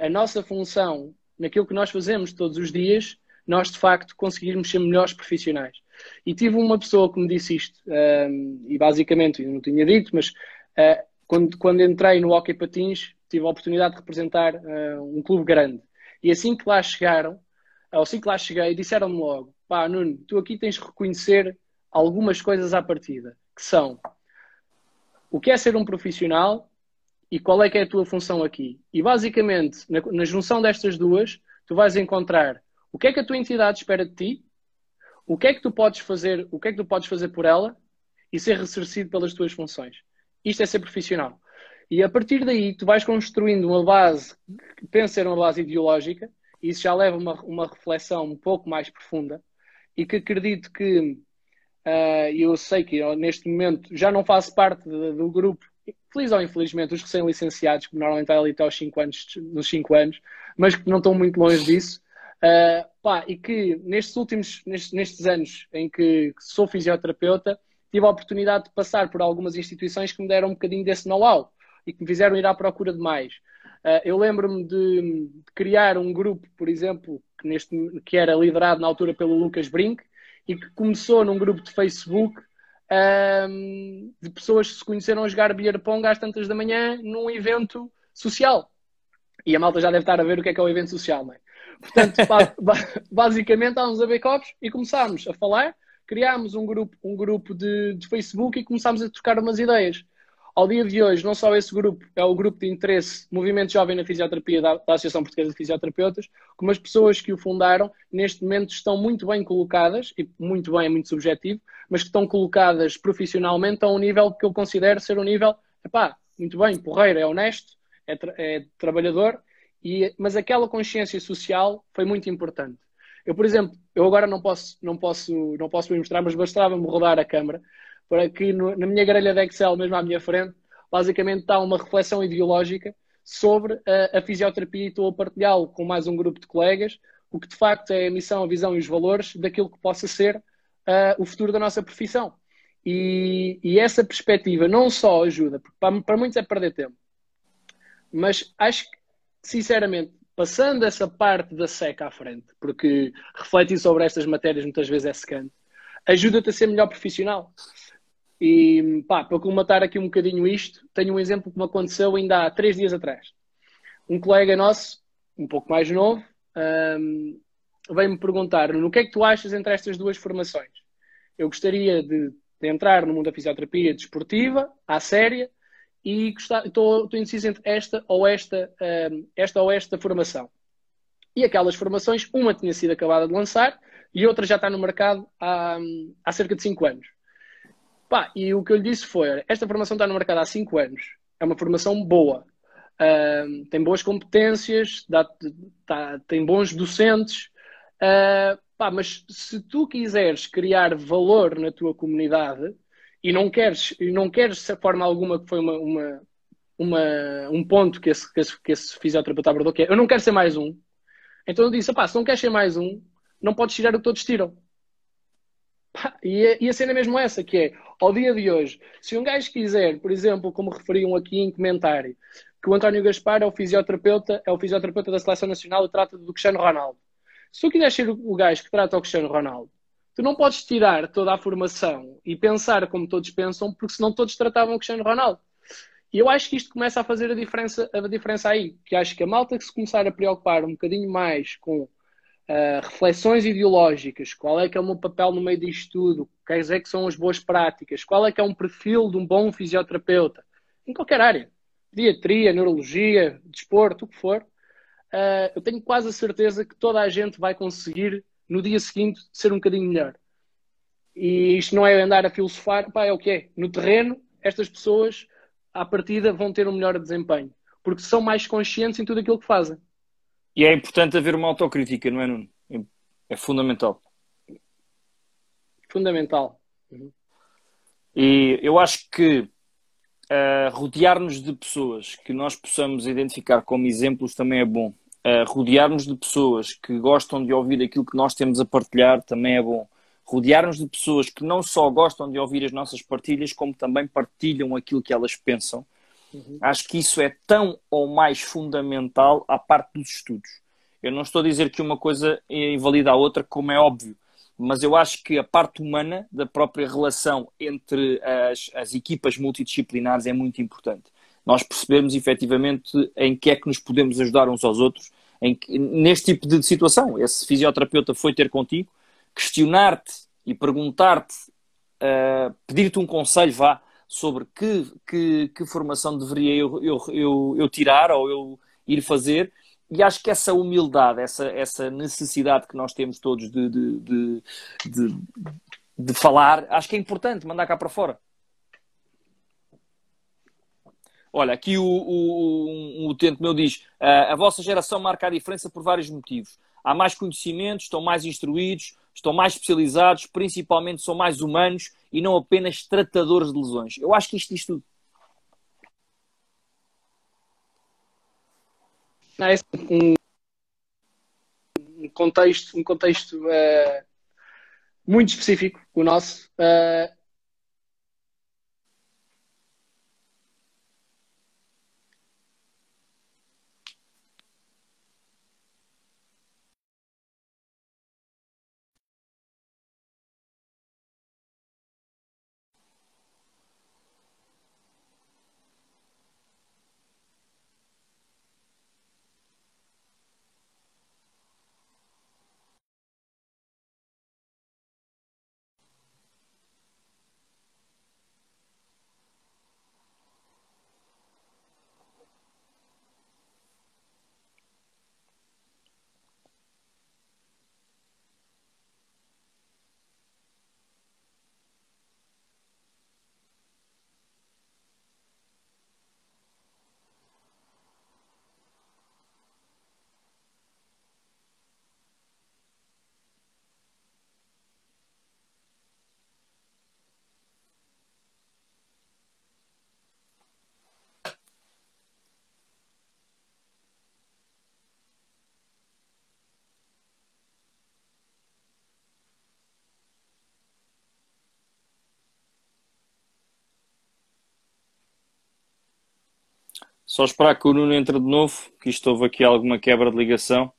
a nossa função, naquilo que nós fazemos todos os dias, nós de facto conseguirmos ser melhores profissionais. E tive uma pessoa que me disse isto, e basicamente, eu não tinha dito, mas quando, quando entrei no Hockey Patins, tive a oportunidade de representar uh, um clube grande. E assim que lá chegaram, assim que lá cheguei, disseram-me logo: pá, Nuno, tu aqui tens de reconhecer algumas coisas à partida, que são o que é ser um profissional e qual é que é a tua função aqui. E basicamente, na, na junção destas duas, tu vais encontrar o que é que a tua entidade espera de ti, o que é que tu podes fazer, o que é que tu podes fazer por ela e ser ressarcido pelas tuas funções. Isto é ser profissional. E a partir daí tu vais construindo uma base que pensa ser uma base ideológica, e isso já leva uma, uma reflexão um pouco mais profunda, e que acredito que uh, eu sei que eu, neste momento já não faço parte de, do grupo, feliz ou infelizmente, os recém-licenciados, que normalmente vai ali até aos 5 anos, nos 5 anos, mas que não estão muito longe disso. Uh, pá, e que nestes últimos nestes, nestes anos em que sou fisioterapeuta, tive a oportunidade de passar por algumas instituições que me deram um bocadinho desse know-how e que me fizeram ir à procura de mais. Uh, eu lembro-me de, de, criar um grupo, por exemplo, que, neste, que era liderado na altura pelo Lucas Brink e que começou num grupo de Facebook um, de pessoas que se conheceram a jogar beer pong às tantas da manhã num evento social. E a malta já deve estar a ver o que é que é o evento social, não é? Portanto, basicamente estávamos a ver copos e começámos a falar, criámos um grupo, um grupo de, de Facebook e começámos a trocar umas ideias. Ao dia de hoje, não só esse grupo é o grupo de interesse Movimento Jovem na Fisioterapia da, da Associação Portuguesa de Fisioterapeutas, como as pessoas que o fundaram, neste momento estão muito bem colocadas, e muito bem é muito subjetivo, mas que estão colocadas profissionalmente a um nível que eu considero ser um nível, epá, muito bem, porreiro, é honesto, é, tra é trabalhador, e, mas aquela consciência social foi muito importante. Eu, por exemplo, eu agora não posso, não posso, não posso me mostrar, mas bastava-me rodar a câmara para que no, na minha grelha de Excel, mesmo à minha frente, basicamente está uma reflexão ideológica sobre a, a fisioterapia e estou a partilhá-lo com mais um grupo de colegas, o que de facto é a missão, a visão e os valores daquilo que possa ser uh, o futuro da nossa profissão. E, e, essa perspectiva não só ajuda, porque para, para muitos é perder tempo, mas acho que, sinceramente, passando essa parte da seca à frente, porque refletir sobre estas matérias muitas vezes é secante, ajuda-te a ser melhor profissional. E pá, para colmatar aqui um bocadinho isto, tenho um exemplo que me aconteceu ainda há três dias atrás. Um colega nosso, um pouco mais novo, um, veio-me perguntar no que é que tu achas entre estas duas formações. Eu gostaria de, de entrar no mundo da fisioterapia desportiva, à séria, e estou, indeciso entre esta ou esta, um, esta ou esta formação. E aquelas formações, uma tinha sido acabada de lançar e outra já está no mercado há, há cerca de 5 anos. Pá, e o que eu lhe disse foi: esta formação está no mercado há 5 anos, é uma formação boa, uh, tem boas competências, dá, tá, tem bons docentes, uh, pá, mas se tu quiseres criar valor na tua comunidade e não queres, e não queres de forma alguma que foi uma, uma, uma, um ponto que esse, que, esse, que esse fisioterapeuta abordou, que é eu não quero ser mais um. Então eu disse: se não queres ser mais um, não podes tirar o que todos tiram. E a, e a cena é mesmo essa, que é, ao dia de hoje, se um gajo quiser, por exemplo, como referiam aqui em comentário, que o António Gaspar é o fisioterapeuta, é o fisioterapeuta da Seleção Nacional e trata do Cristiano Ronaldo. Se tu quiseres ser o gajo que trata o Cristiano Ronaldo, tu não podes tirar toda a formação e pensar como todos pensam, porque senão todos tratavam o Cristiano Ronaldo. E eu acho que isto começa a fazer a diferença, a diferença aí, que acho que a malta que se começar a preocupar um bocadinho mais com uh, reflexões ideológicas, qual é que é o meu papel no meio disto tudo, quais é que são as boas práticas, qual é que é um perfil de um bom fisioterapeuta, em qualquer área, pediatria, neurologia, desporto, o que for, uh, eu tenho quase a certeza que toda a gente vai conseguir no dia seguinte ser um bocadinho melhor. E isto não é andar a filosofar, pá, é o que é. No terreno, estas pessoas, à partida, vão ter um melhor desempenho, porque são mais conscientes em tudo aquilo que fazem. E é importante haver uma autocrítica, não é, Nuno? É fundamental. Fundamental. Uhum. E eu acho que uh, rodear-nos de pessoas que nós possamos identificar como exemplos também é bom. Uh, rodear-nos de pessoas que gostam de ouvir aquilo que nós temos a partilhar também é bom. Rodear-nos de pessoas que não só gostam de ouvir as nossas partilhas, como também partilham aquilo que elas pensam Uhum. Acho que isso é tão ou mais fundamental à parte dos estudos. Eu não estou a dizer que uma coisa invalida a outra, como é óbvio, mas eu acho que a parte humana da própria relação entre as, as equipas multidisciplinares é muito importante. Nós percebemos efetivamente em que é que nos podemos ajudar uns aos outros que, neste tipo de situação. Esse fisioterapeuta foi ter contigo, questionar-te e perguntar-te, uh, pedir-te um conselho, vá, sobre que, que, que formação deveria eu, eu, eu, eu, tirar ou eu ir fazer. E acho que essa humildade, essa, essa necessidade que nós temos todos de, de, de, de, de falar, acho que é importante mandar cá para fora. Olha, aqui o, o, um utente meu diz: a vossa geração marca a diferença por vários motivos. Há mais conhecimentos, estão mais instruídos, estão mais especializados, principalmente são mais humanos e não apenas tratadores de lesões. Eu acho que isto diz tudo. É um, um contexto, um contexto uh, muito específico, o nosso. Uh, Só esperar que o Nuno entre de novo, que isto houve aqui alguma quebra de ligação.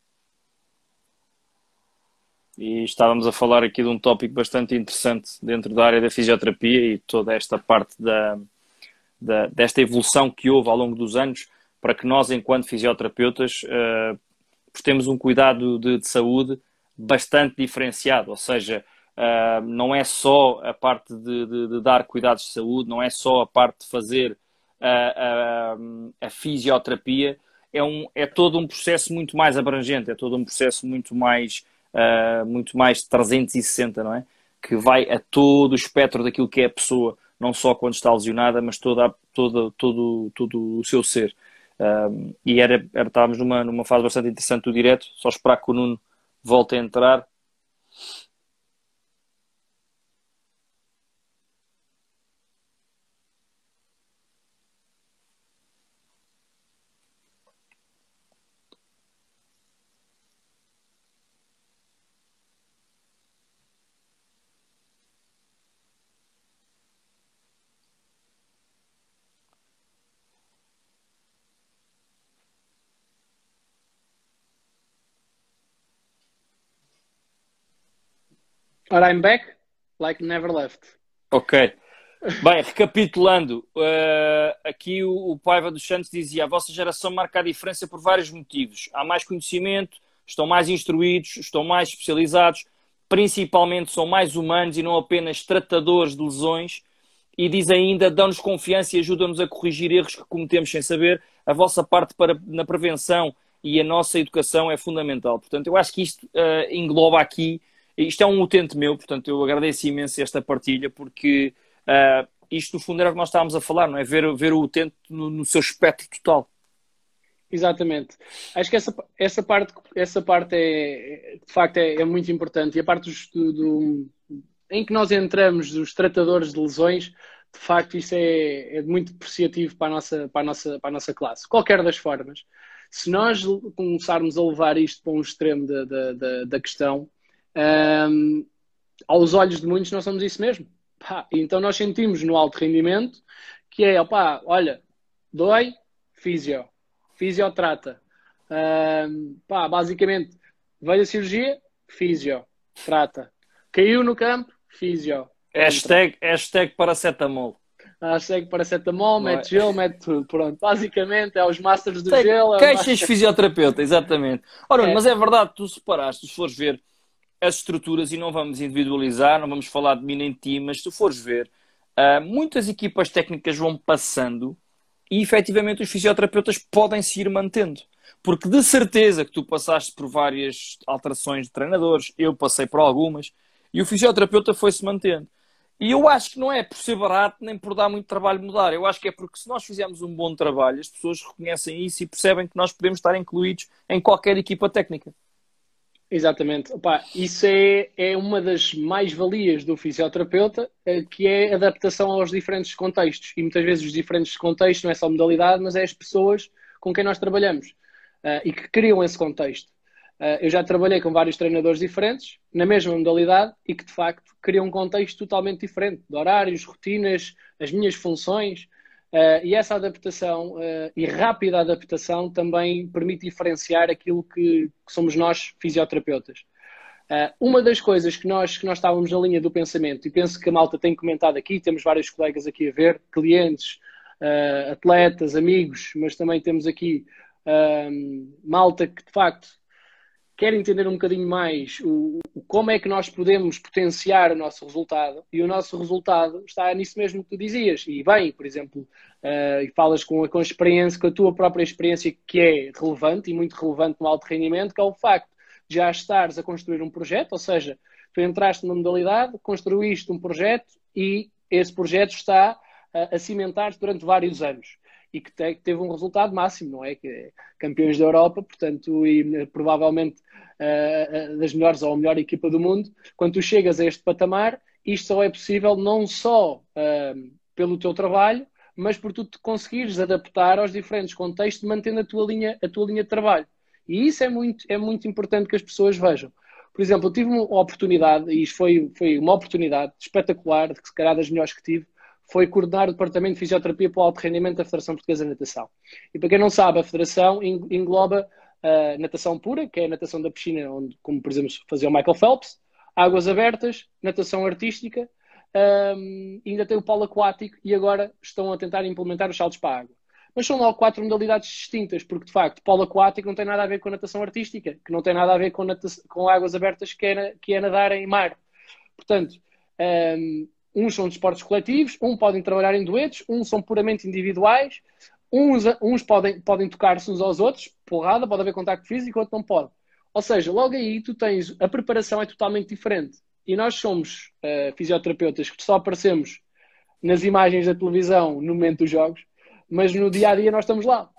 E estávamos a falar aqui de um tópico bastante interessante dentro da área da fisioterapia e toda esta parte da, da desta evolução que houve ao longo dos anos para que nós, enquanto fisioterapeutas, uh, temos um cuidado de, de, saúde bastante diferenciado, ou seja, uh, não é só a parte de, de, de, dar cuidados de saúde, não é só a parte de fazer a, a, a fisioterapia, é, um, é todo um processo muito mais abrangente, é todo um processo muito mais, uh, muito mais 360, não é? Que vai a todo o espectro daquilo que é a pessoa, não só quando está lesionada, mas toda, toda, todo, todo o seu ser. Um, e era, era, estávamos numa, numa fase bastante interessante do direto, só esperar que o Nuno volte a entrar Ora, I'm back, like never left. Ok. Bem, recapitulando, uh, aqui o, o Paiva dos Santos dizia: a vossa geração marca a diferença por vários motivos. Há mais conhecimento, estão mais instruídos, estão mais especializados, principalmente são mais humanos e não apenas tratadores de lesões. E diz ainda: dão-nos confiança e ajudam-nos a corrigir erros que cometemos sem saber. A vossa parte para, na prevenção e a nossa educação é fundamental. Portanto, eu acho que isto uh, engloba aqui isto é um utente meu, portanto eu agradeço imenso esta partilha, porque uh, isto no fundo era o que nós estávamos a falar, não é? Ver, ver o utente no, no seu espectro total. Exatamente. Acho que essa, essa parte, essa parte é, de facto é, é muito importante. E a parte do, do, em que nós entramos dos tratadores de lesões, de facto, isso é, é muito apreciativo para a, nossa, para, a nossa, para a nossa classe. Qualquer das formas. Se nós começarmos a levar isto para um extremo da, da, da, da questão, um, aos olhos de muitos, nós somos isso mesmo. Pá, então nós sentimos no alto rendimento que é, opá, olha, dói, físio, físio trata. Um, pá, basicamente, veio a cirurgia, físio, trata. Caiu no campo, físio. Hashtag, hashtag paracetamol. Hashtag paracetamol, Não mete é. gelo, mete tudo. Pronto, basicamente é os masters do Tem, gelo. É queixas master... fisioterapeuta, exatamente. Ora, é. mas é verdade, tu separaste, se fores ver as estruturas e não vamos individualizar, não vamos falar de mim nem de ti, mas se tu fores ver, uh, muitas equipas técnicas vão passando e efetivamente os fisioterapeutas podem se ir mantendo. Porque de certeza que tu passaste por várias alterações de treinadores, eu passei por algumas, e o fisioterapeuta foi-se mantendo. E eu acho que não é por ser barato nem por dar muito trabalho mudar. Eu acho que é porque se nós fizermos um bom trabalho, as pessoas reconhecem isso e percebem que nós podemos estar incluídos em qualquer equipa técnica. Exatamente. Opa, isso é, é uma das mais-valias do fisioterapeuta, eh, que é adaptação aos diferentes contextos. E muitas vezes os diferentes contextos não é só modalidade, mas é as pessoas com quem nós trabalhamos uh, e que criam esse contexto. Uh, eu já trabalhei com vários treinadores diferentes, na mesma modalidade, e que de facto criam um contexto totalmente diferente, de horários, rotinas, as minhas funções. Uh, e essa adaptação uh, e rápida adaptação também permite diferenciar aquilo que, que somos nós, fisioterapeutas. Uh, uma das coisas que nós, que nós estávamos na linha do pensamento, e penso que a malta tem comentado aqui, temos vários colegas aqui a ver, clientes, atletas, amigos, mas também temos aqui malta que de facto quer entender um bocadinho mais o, o, como é que nós podemos potenciar o nosso resultado, e o nosso resultado está nisso mesmo que tu dizias. E bem, por exemplo, uh, e falas com a, com a experiência, com a tua própria experiência, que é relevante e muito relevante no alto rendimento, que é o facto de já estares a construir um projeto, ou seja, tu entraste numa modalidade, construíste um projeto e esse projeto está a, a cimentar-se durante vários anos e que, te, teve um resultado máximo, não é? Que é campeões da Europa, portanto, e eh, provavelmente uh, das melhores ou a melhor equipa do mundo. Quando tu chegas a este patamar, isto só é possível não só uh, pelo teu trabalho, mas por tu te conseguires adaptar aos diferentes contextos, mantendo a tua linha, a tua linha de trabalho. E isso é muito, é muito importante que as pessoas vejam. Por exemplo, eu tive uma oportunidade, e isto foi, foi uma oportunidade espetacular, que se calhar das melhores que tive, foi coordenar o Departamento de Fisioterapia para o Alto Rendimento da Federação Portuguesa de Natação. E para quem não sabe, a Federação engloba a natação pura, que é a natação da piscina, onde, como por exemplo fazia o Michael Phelps, águas abertas, natação artística, um, ainda tem o polo aquático e agora estão a tentar implementar os saltos para a água. Mas são logo quatro modalidades distintas, porque de facto polo aquático não tem nada a ver com natação artística, que não tem nada a ver com, com águas abertas, que é, que é nadar em mar. Portanto, um, uns são de esportes coletivos, um podem trabalhar em duetos, uns são puramente individuais, uns, uns podem, podem tocar-se uns aos outros, porrada, pode haver contacto físico, outro não pode. Ou seja, logo aí tu tens, a preparação é totalmente diferente. E nós somos uh, fisioterapeutas que só aparecemos nas imagens da televisão no momento dos jogos, mas no dia a dia nós estamos lá.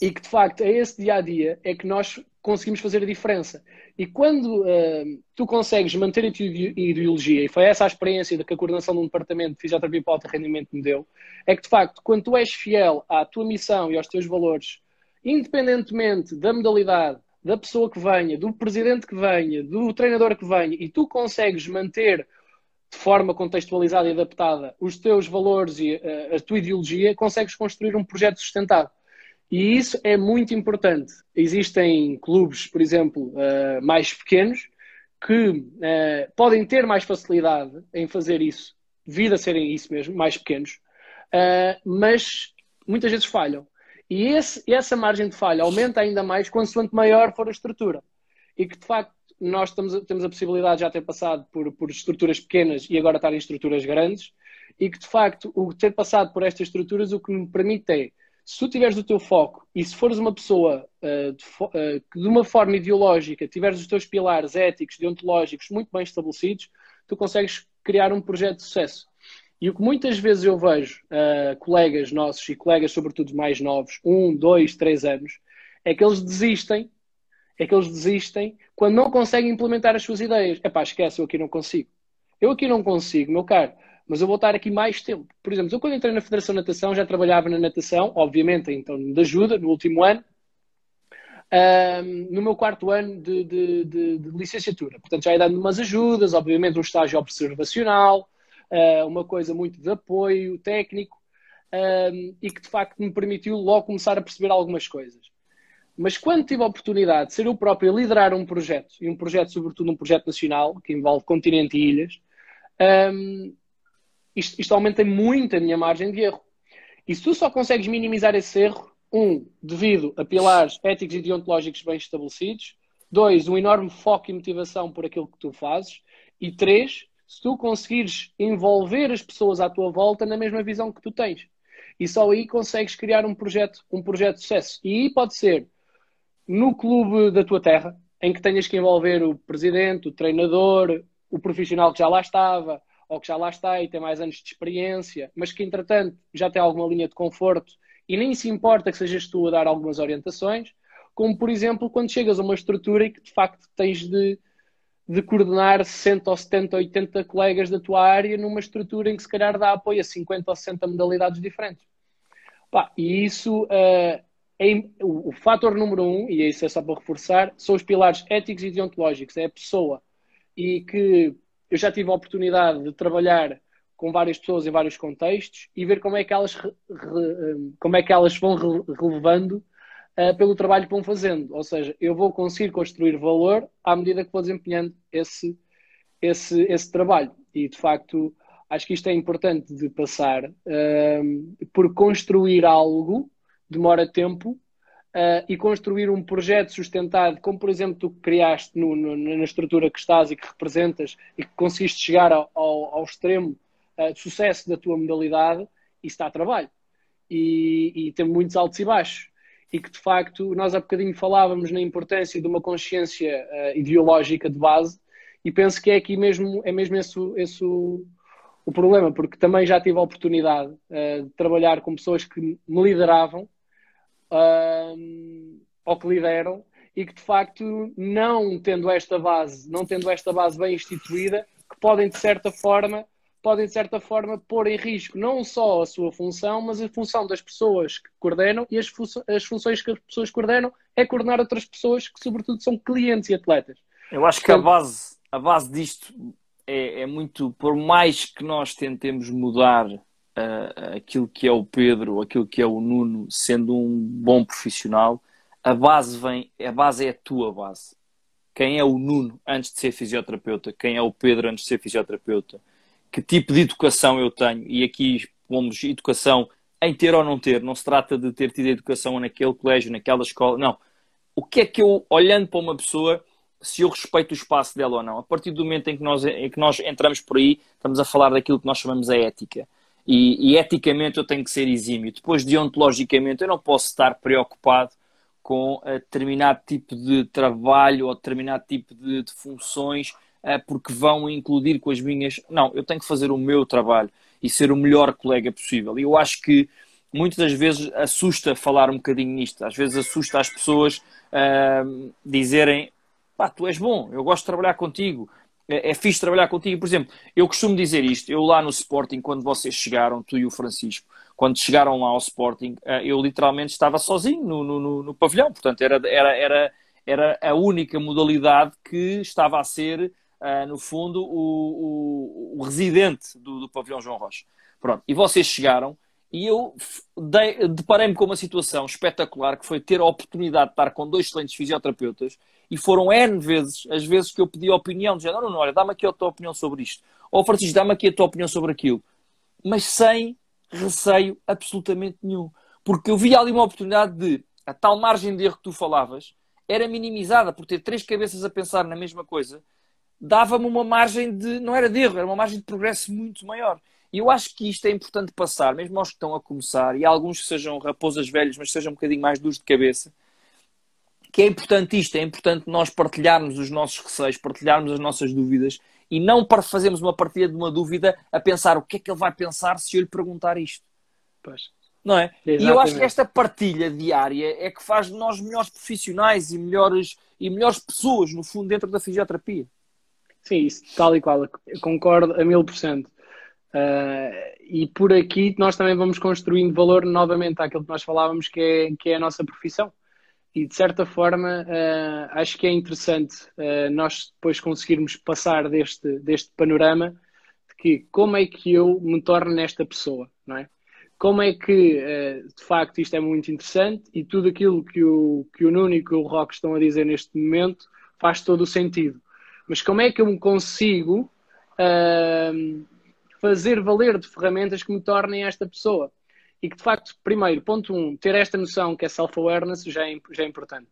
E que de facto é esse dia a dia é que nós conseguimos fazer a diferença. E quando uh, tu consegues manter a tua ideologia, e foi essa a experiência que a coordenação de um departamento de fisioterapia para alto rendimento me deu, é que de facto, quando tu és fiel à tua missão e aos teus valores, independentemente da modalidade, da pessoa que venha, do presidente que venha, do treinador que venha, e tu consegues manter de forma contextualizada e adaptada os teus valores e uh, a tua ideologia, consegues construir um projeto sustentável. E isso é muito importante. Existem clubes, por exemplo, uh, mais pequenos, que uh, podem ter mais facilidade em fazer isso, devido a serem isso mesmo, mais pequenos, uh, mas muitas vezes falham. E esse, essa margem de falha aumenta ainda mais quanto maior for a estrutura. E que, de facto, nós estamos, temos a possibilidade de já ter passado por, por estruturas pequenas e agora estar em estruturas grandes, e que, de facto, o ter passado por estas estruturas o que me permite é se tu tiveres o teu foco e se fores uma pessoa uh, de, uh, que de uma forma ideológica tiveres os teus pilares éticos, deontológicos muito bem estabelecidos, tu consegues criar um projeto de sucesso. E o que muitas vezes eu vejo uh, colegas nossos e colegas, sobretudo mais novos, um, dois, três anos, é que eles desistem, é que eles desistem quando não conseguem implementar as suas ideias. Epá, esquece, eu aqui não consigo. Eu aqui não consigo, meu caro mas eu vou estar aqui mais tempo. Por exemplo, eu quando entrei na Federação de Natação já trabalhava na natação, obviamente, então de ajuda, no último ano, um, no meu quarto ano de, de, de, de, licenciatura. Portanto, já ia dando umas ajudas, obviamente um estágio observacional, uh, uma coisa muito de apoio técnico, um, e que de facto me permitiu logo começar a perceber algumas coisas. Mas quando tive a oportunidade de ser eu próprio a liderar um projeto, e um projeto, sobretudo um projeto nacional, que envolve continente e ilhas, um, isto, isto aumenta muito a minha margem de erro. E se tu só consegues minimizar esse erro, um, devido a pilares éticos e deontológicos bem estabelecidos, dois, um enorme foco e motivação por aquilo que tu fazes, e três, se tu conseguires envolver as pessoas à tua volta na mesma visão que tu tens. E só aí consegues criar um projeto, um projeto de sucesso. E aí pode ser no clube da tua terra, em que tenhas que envolver o presidente, o treinador, o profissional que já lá estava, ou que já lá está e tem mais anos de experiência, mas que entretanto já tem alguma linha de conforto e nem se importa que sejas tu a dar algumas orientações, como por exemplo quando chegas a uma estrutura e que de facto tens de, de coordenar 60 ou 70 ou 80 colegas da tua área numa estrutura em que se calhar dá apoio a 50 ou 60 modalidades diferentes. Pá, e isso uh, é o, o fator número um, e isso é só para reforçar, são os pilares éticos e deontológicos, é a pessoa. E que eu já tive a oportunidade de trabalhar com várias pessoas em vários contextos e ver como é que elas, hum, como é que elas vão relevando uh, pelo trabalho que vão fazendo. Ou seja, eu vou conseguir construir valor à medida que vou desempenhando esse, esse, esse trabalho. E, de facto, acho que isto é importante de passar, uh, por construir algo demora tempo uh, e construir um projeto sustentado, como por exemplo tu criaste no, no, na estrutura que estás e que representas e que conseguiste chegar ao, ao, ao extremo uh, de sucesso da tua modalidade, isso está a trabalho. E, e tem muitos altos e baixos. E que de facto nós há bocadinho falávamos na importância de uma consciência uh, ideológica de base, e penso que é aqui mesmo, é mesmo esse, esse o, o problema, porque também já tive a oportunidade uh, de trabalhar com pessoas que me lideravam um, ou que lideram e que de facto não tendo esta base, não tendo esta base bem instituída, que podem de certa forma podem de certa forma pôr em risco não só a sua função, mas a função das pessoas que coordenam e as, as funções que as pessoas coordenam é coordenar outras pessoas que sobretudo são clientes e atletas. Eu acho que a base, a base disto é, é muito, por mais que nós tentemos mudar uh, aquilo que é o Pedro, aquilo que é o Nuno, sendo um bom profissional, a base vem, a base é a tua base. Quem é o Nuno antes de ser fisioterapeuta? Quem é o Pedro antes de ser fisioterapeuta? Que tipo de educação eu tenho? E aqui pomos educação em ter ou não ter. Não se trata de ter tido educação naquele colégio, naquela escola. Não. O que é que eu, olhando para uma pessoa, se eu respeito o espaço dela ou não? A partir do momento em que nós, em que nós entramos por aí, estamos a falar daquilo que nós chamamos a ética. E, e eticamente eu tenho que ser exímio. Depois, deontologicamente, eu não posso estar preocupado com uh, determinado tipo de trabalho ou determinado tipo de, de funções uh, porque vão incluir com as minhas. Não, eu tenho que fazer o meu trabalho e ser o melhor colega possível. E eu acho que muitas das vezes assusta falar um bocadinho nisto. Às vezes assusta as pessoas uh, dizerem: pá, tu és bom, eu gosto de trabalhar contigo, é, é fixe trabalhar contigo. Por exemplo, eu costumo dizer isto, eu lá no Sporting, quando vocês chegaram, tu e o Francisco, quando chegaram lá ao Sporting, eh, eu literalmente estava sozinho no, no, no pavilhão, portanto era, era, era, era a única modalidade que estava a ser, uh, no fundo, o, o, o residente do, do, pavilhão João Rocha. Pronto, e vocês chegaram e eu deparei-me com uma situação espetacular que foi ter a oportunidade de estar com dois excelentes fisioterapeutas e foram N vezes as vezes que eu pedi opinião, dizendo, não, não, olha, dá-me aqui a tua opinião sobre isto. Ou Francisco, dá-me aqui a tua opinião sobre aquilo. Mas sem receio absolutamente nenhum. Porque eu vi ali uma oportunidade de, a tal margem de erro que tu falavas, era minimizada por ter três cabeças a pensar na mesma coisa, dava-me uma margem de, não era de erro, era uma margem de progresso muito maior. E eu acho que isto é importante passar, mesmo aos que estão a começar, e alguns que sejam raposas velhas, mas sejam um bocadinho mais duros de cabeça, que é importante isto, é importante nós partilharmos os nossos receios, partilharmos as nossas dúvidas e não para fazermos uma partilha de uma dúvida a pensar o que é que ele vai pensar se eu lhe perguntar isto. Pois. Não é? Exatamente. E eu acho que esta partilha diária é que faz de nós melhores profissionais e melhores, e melhores pessoas, no fundo, dentro da fisioterapia. Sim, isso, tal e qual. Eu concordo a mil por cento. Uh, e por aqui nós também vamos construindo valor novamente àquilo que nós falávamos que é, que é a nossa profissão. E de certa forma uh, acho que é interessante uh, nós depois conseguirmos passar deste, deste panorama de que como é que eu me torno nesta pessoa, não é? Como é que de facto isto é muito interessante e tudo aquilo que o, que o Nuno e que o Rock estão a dizer neste momento faz todo o sentido. Mas como é que eu me consigo uh, fazer valer de ferramentas que me tornem esta pessoa. E que, de facto, primeiro, ponto um, ter esta noção que é self-awareness já é, já é importante.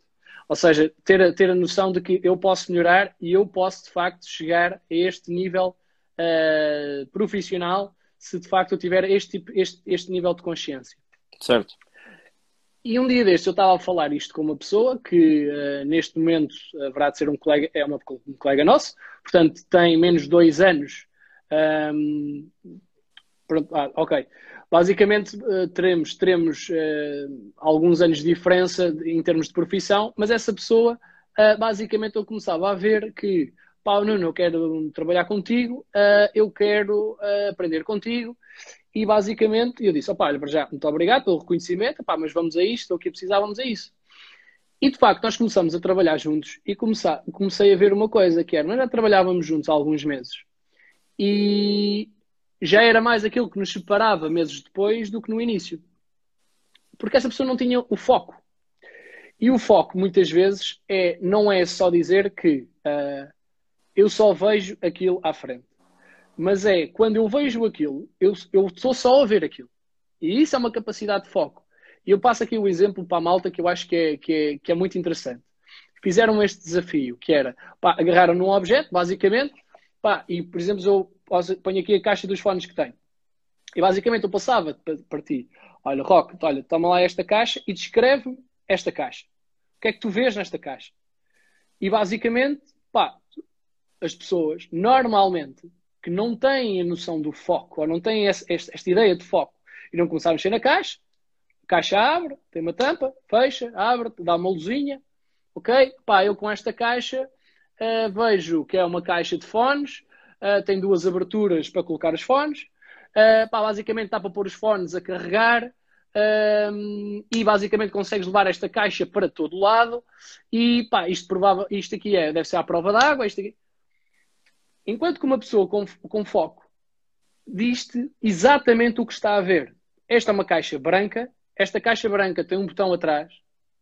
Ou seja, ter a, ter a noção de que eu posso melhorar e eu posso, de facto, chegar a este nível uh, profissional se, de facto, eu tiver este, tipo, este, este nível de consciência. Certo. E um dia deste eu estava a falar isto com uma pessoa que uh, neste momento haverá de ser um colega, é uma, um colega nosso, portanto tem menos de dois anos um, pronto, ah, ok. Basicamente uh, teremos, teremos uh, alguns anos de diferença em termos de profissão, mas essa pessoa, uh, basicamente, eu começava a ver que, pá, Nuno, eu quero trabalhar contigo, eu quero aprender contigo, e basicamente eu disse, opá, olha, para já, muito obrigado pelo reconhecimento, pá, mas vamos a isto, estou aqui a precisar, vamos a isso. E de facto, nós começamos a trabalhar juntos e comecei a ver uma coisa, que era, nós já trabalhávamos juntos há alguns meses e já era mais aquilo que nos separava meses depois do que no início. Porque essa pessoa não tinha o foco. E o foco, muitas vezes, é, não é só dizer que uh, eu só vejo aquilo à frente. Mas é, quando eu vejo aquilo, eu, estou só a ver aquilo. E isso é uma capacidade de foco. E eu passo aqui o exemplo para a malta que eu acho que é, que é, que é muito interessante. Fizeram este desafio, que era, pá, agarraram num objeto, basicamente, Pá, e, por exemplo, eu ponho aqui a caixa dos fones que tenho. E basicamente eu passava para ti, olha, Rock, olha, toma lá esta caixa e descreve esta caixa. O que é que tu vês nesta caixa? E basicamente, pá, as pessoas normalmente que não têm a noção do foco, ou não têm esta, esta ideia de foco, e não começaram a mexer na caixa, a caixa abre, tem uma tampa, fecha, abre, dá uma luzinha, ok? Pá, eu com esta caixa uh, vejo que é uma caixa de fones, uh, tem duas aberturas para colocar os fones, uh, pá, basicamente dá para pôr os fones a carregar e basicamente consegues levar esta caixa para todo lado e pá, isto, provável, isto aqui é, deve ser a prova d'água, isto aqui. Enquanto que uma pessoa com, com foco diz-te exatamente o que está a ver. Esta é uma caixa branca, esta caixa branca tem um botão atrás,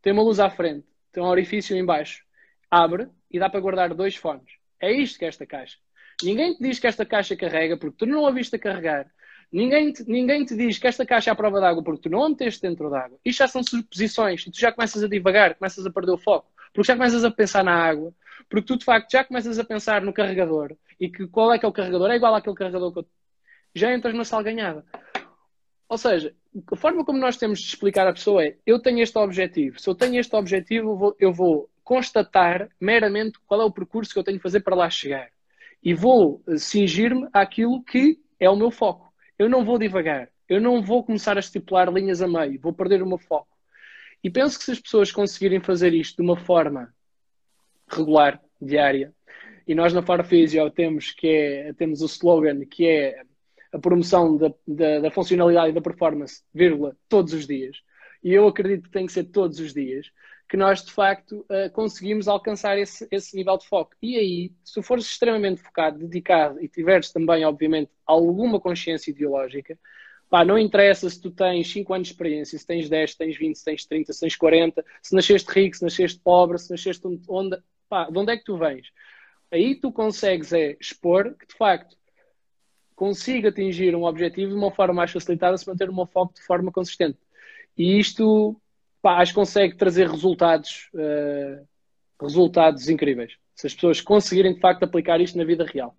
tem uma luz à frente, tem um orifício em baixo, abre e dá para guardar dois fones. É isto que é esta caixa. Ninguém te diz que esta caixa carrega porque tu não a viste a carregar. Ninguém te, ninguém te diz que esta caixa é à prova d'água porque tu não a meteste dentro d'água. Isto já são suposições e tu já começas a divagar, começas a perder o foco. Porque já começas a pensar na água, porque tu de facto já começas a pensar no carregador e que qual é que é o carregador, é igual àquele carregador que eu... já entras na salganhada. Ou seja, a forma como nós temos de explicar à pessoa é: eu tenho este objetivo, se eu tenho este objetivo, eu vou, eu vou constatar meramente qual é o percurso que eu tenho de fazer para lá chegar e vou cingir-me àquilo que é o meu foco. Eu não vou divagar, eu não vou começar a estipular linhas a meio, vou perder o meu foco. E penso que se as pessoas conseguirem fazer isto de uma forma regular, diária, e nós na Farfisio temos, que é, temos o slogan que é a promoção da, da, da, funcionalidade e da performance, vírgula, todos os dias. E eu acredito que tem que ser todos os dias, que nós de facto uh, conseguimos alcançar esse, esse nível de foco. E aí, se fores extremamente focado, dedicado e tiveres também, obviamente, alguma consciência ideológica, pá, não interessa se tu tens 5 anos de experiência, se tens 10, se tens 20, se tens 30, se tens 40, se nasceste rico, se nasceste pobre, se nasceste onde, pá, de onde é que tu vens? Aí tu consegues é expor que de facto consiga atingir um objetivo de uma forma mais facilitada se manter o meu foco de forma consistente. E isto pá, acho que consegue trazer resultados, uh, resultados incríveis. Se as pessoas conseguirem de facto aplicar isto na vida real.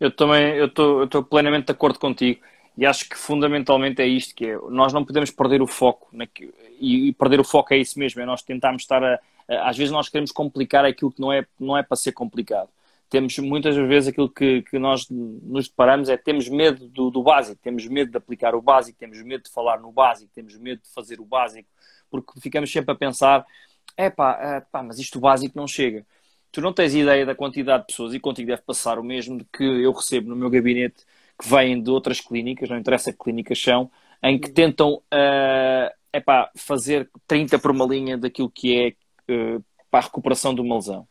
Eu também eu estou plenamente de acordo contigo e acho que fundamentalmente é isto que é, nós não podemos perder o foco e, e perder o foco é isso mesmo, é nós tentarmos estar a, a, às vezes nós queremos complicar aquilo que não é, não é para ser complicado temos muitas vezes aquilo que, que nós nos deparamos é temos medo do, do, básico, temos medo de aplicar o básico, temos medo de falar no básico, temos medo de fazer o básico, porque ficamos sempre a pensar, é pá, mas isto básico não chega. Tu não tens ideia da quantidade de pessoas, e contigo deve passar o mesmo que eu recebo no meu gabinete, que vêm de outras clínicas, não interessa que clínicas são, em que tentam uh, epá, fazer 30 por uma linha daquilo que é uh, para a recuperação de uma lesão.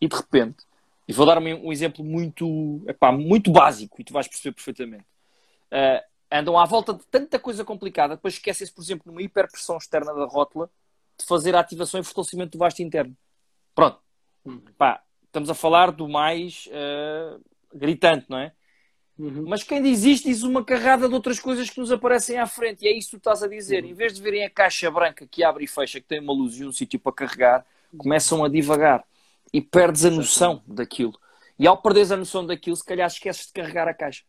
E de repente, e vou dar um, um exemplo muito, epá, muito básico e tu vais perceber perfeitamente. Uh, andam à volta de tanta coisa complicada, depois esquecem-se, por exemplo, numa hiperpressão externa da rótula, de fazer a ativação e fortalecimento do vasto interno. Pronto. Uhum. Pá, estamos a falar do mais uh, gritante, não é? Uhum. Mas quem diz isto diz uma carrada de outras coisas que nos aparecem à frente. E é isso que tu estás a dizer. Uhum. Em vez de verem a caixa branca que abre e fecha, que tem uma luz e um sítio para carregar, começam a divagar e perdes a noção daquilo. E ao perderes a noção daquilo, se calhar esqueces de carregar a caixa.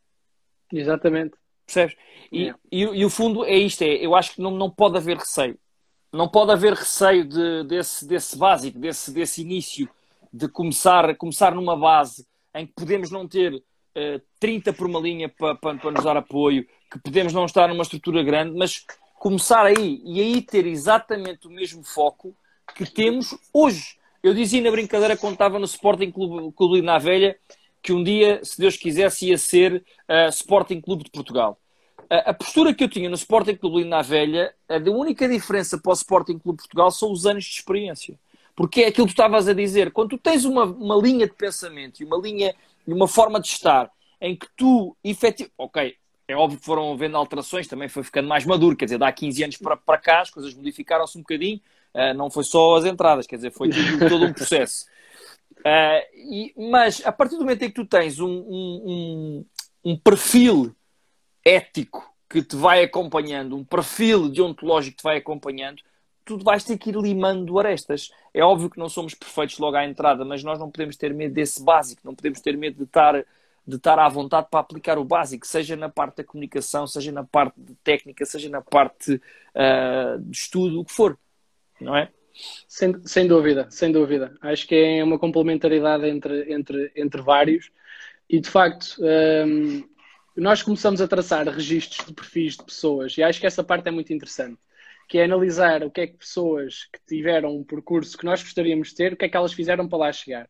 Exatamente. Percebes? E, é. e, e, o fundo é isto: é, eu acho que não, não pode haver receio. Não pode haver receio de, desse, desse básico, desse, desse início, de começar, começar numa base em que podemos não ter uh, 30 por uma linha para, para, para nos dar apoio, que podemos não estar numa estrutura grande, mas começar aí e aí ter exatamente o mesmo foco que temos hoje. Eu dizia na brincadeira quando estava no Sporting Clube, Clube na Velha que um dia, se Deus quisesse, ia ser uh, Sporting Clube de Portugal. Uh, a postura que eu tinha no Sporting Clube na Velha, a única diferença para o Sporting Clube de Portugal são os anos de experiência. Porque é aquilo que tu estavas a dizer. Quando tu tens uma, uma linha de pensamento e uma linha, uma forma de estar em que tu efetivamente. Ok, é óbvio que foram havendo alterações, também foi ficando mais maduro, quer dizer, dá 15 anos para, para cá, as coisas modificaram-se um bocadinho, Uh, não foi só as entradas, quer dizer, foi todo um processo. Uh, e, mas a partir do momento em que tu tens um, um, um, perfil ético que te vai acompanhando, um perfil deontológico que te vai acompanhando, tu vais ter que ir limando arestas. É óbvio que não somos perfeitos logo à entrada, mas nós não podemos ter medo desse básico, não podemos ter medo de estar, de estar à vontade para aplicar o básico, seja na parte da comunicação, seja na parte de técnica, seja na parte uh, de estudo, o que for não é? Sem, sem dúvida, sem dúvida. Acho que é uma complementaridade entre, entre, entre vários e de facto um, nós começamos a traçar registros de perfis de pessoas e acho que essa parte é muito interessante, que é analisar o que é que pessoas que tiveram um percurso que nós gostaríamos de ter, o que é que elas fizeram para lá chegar.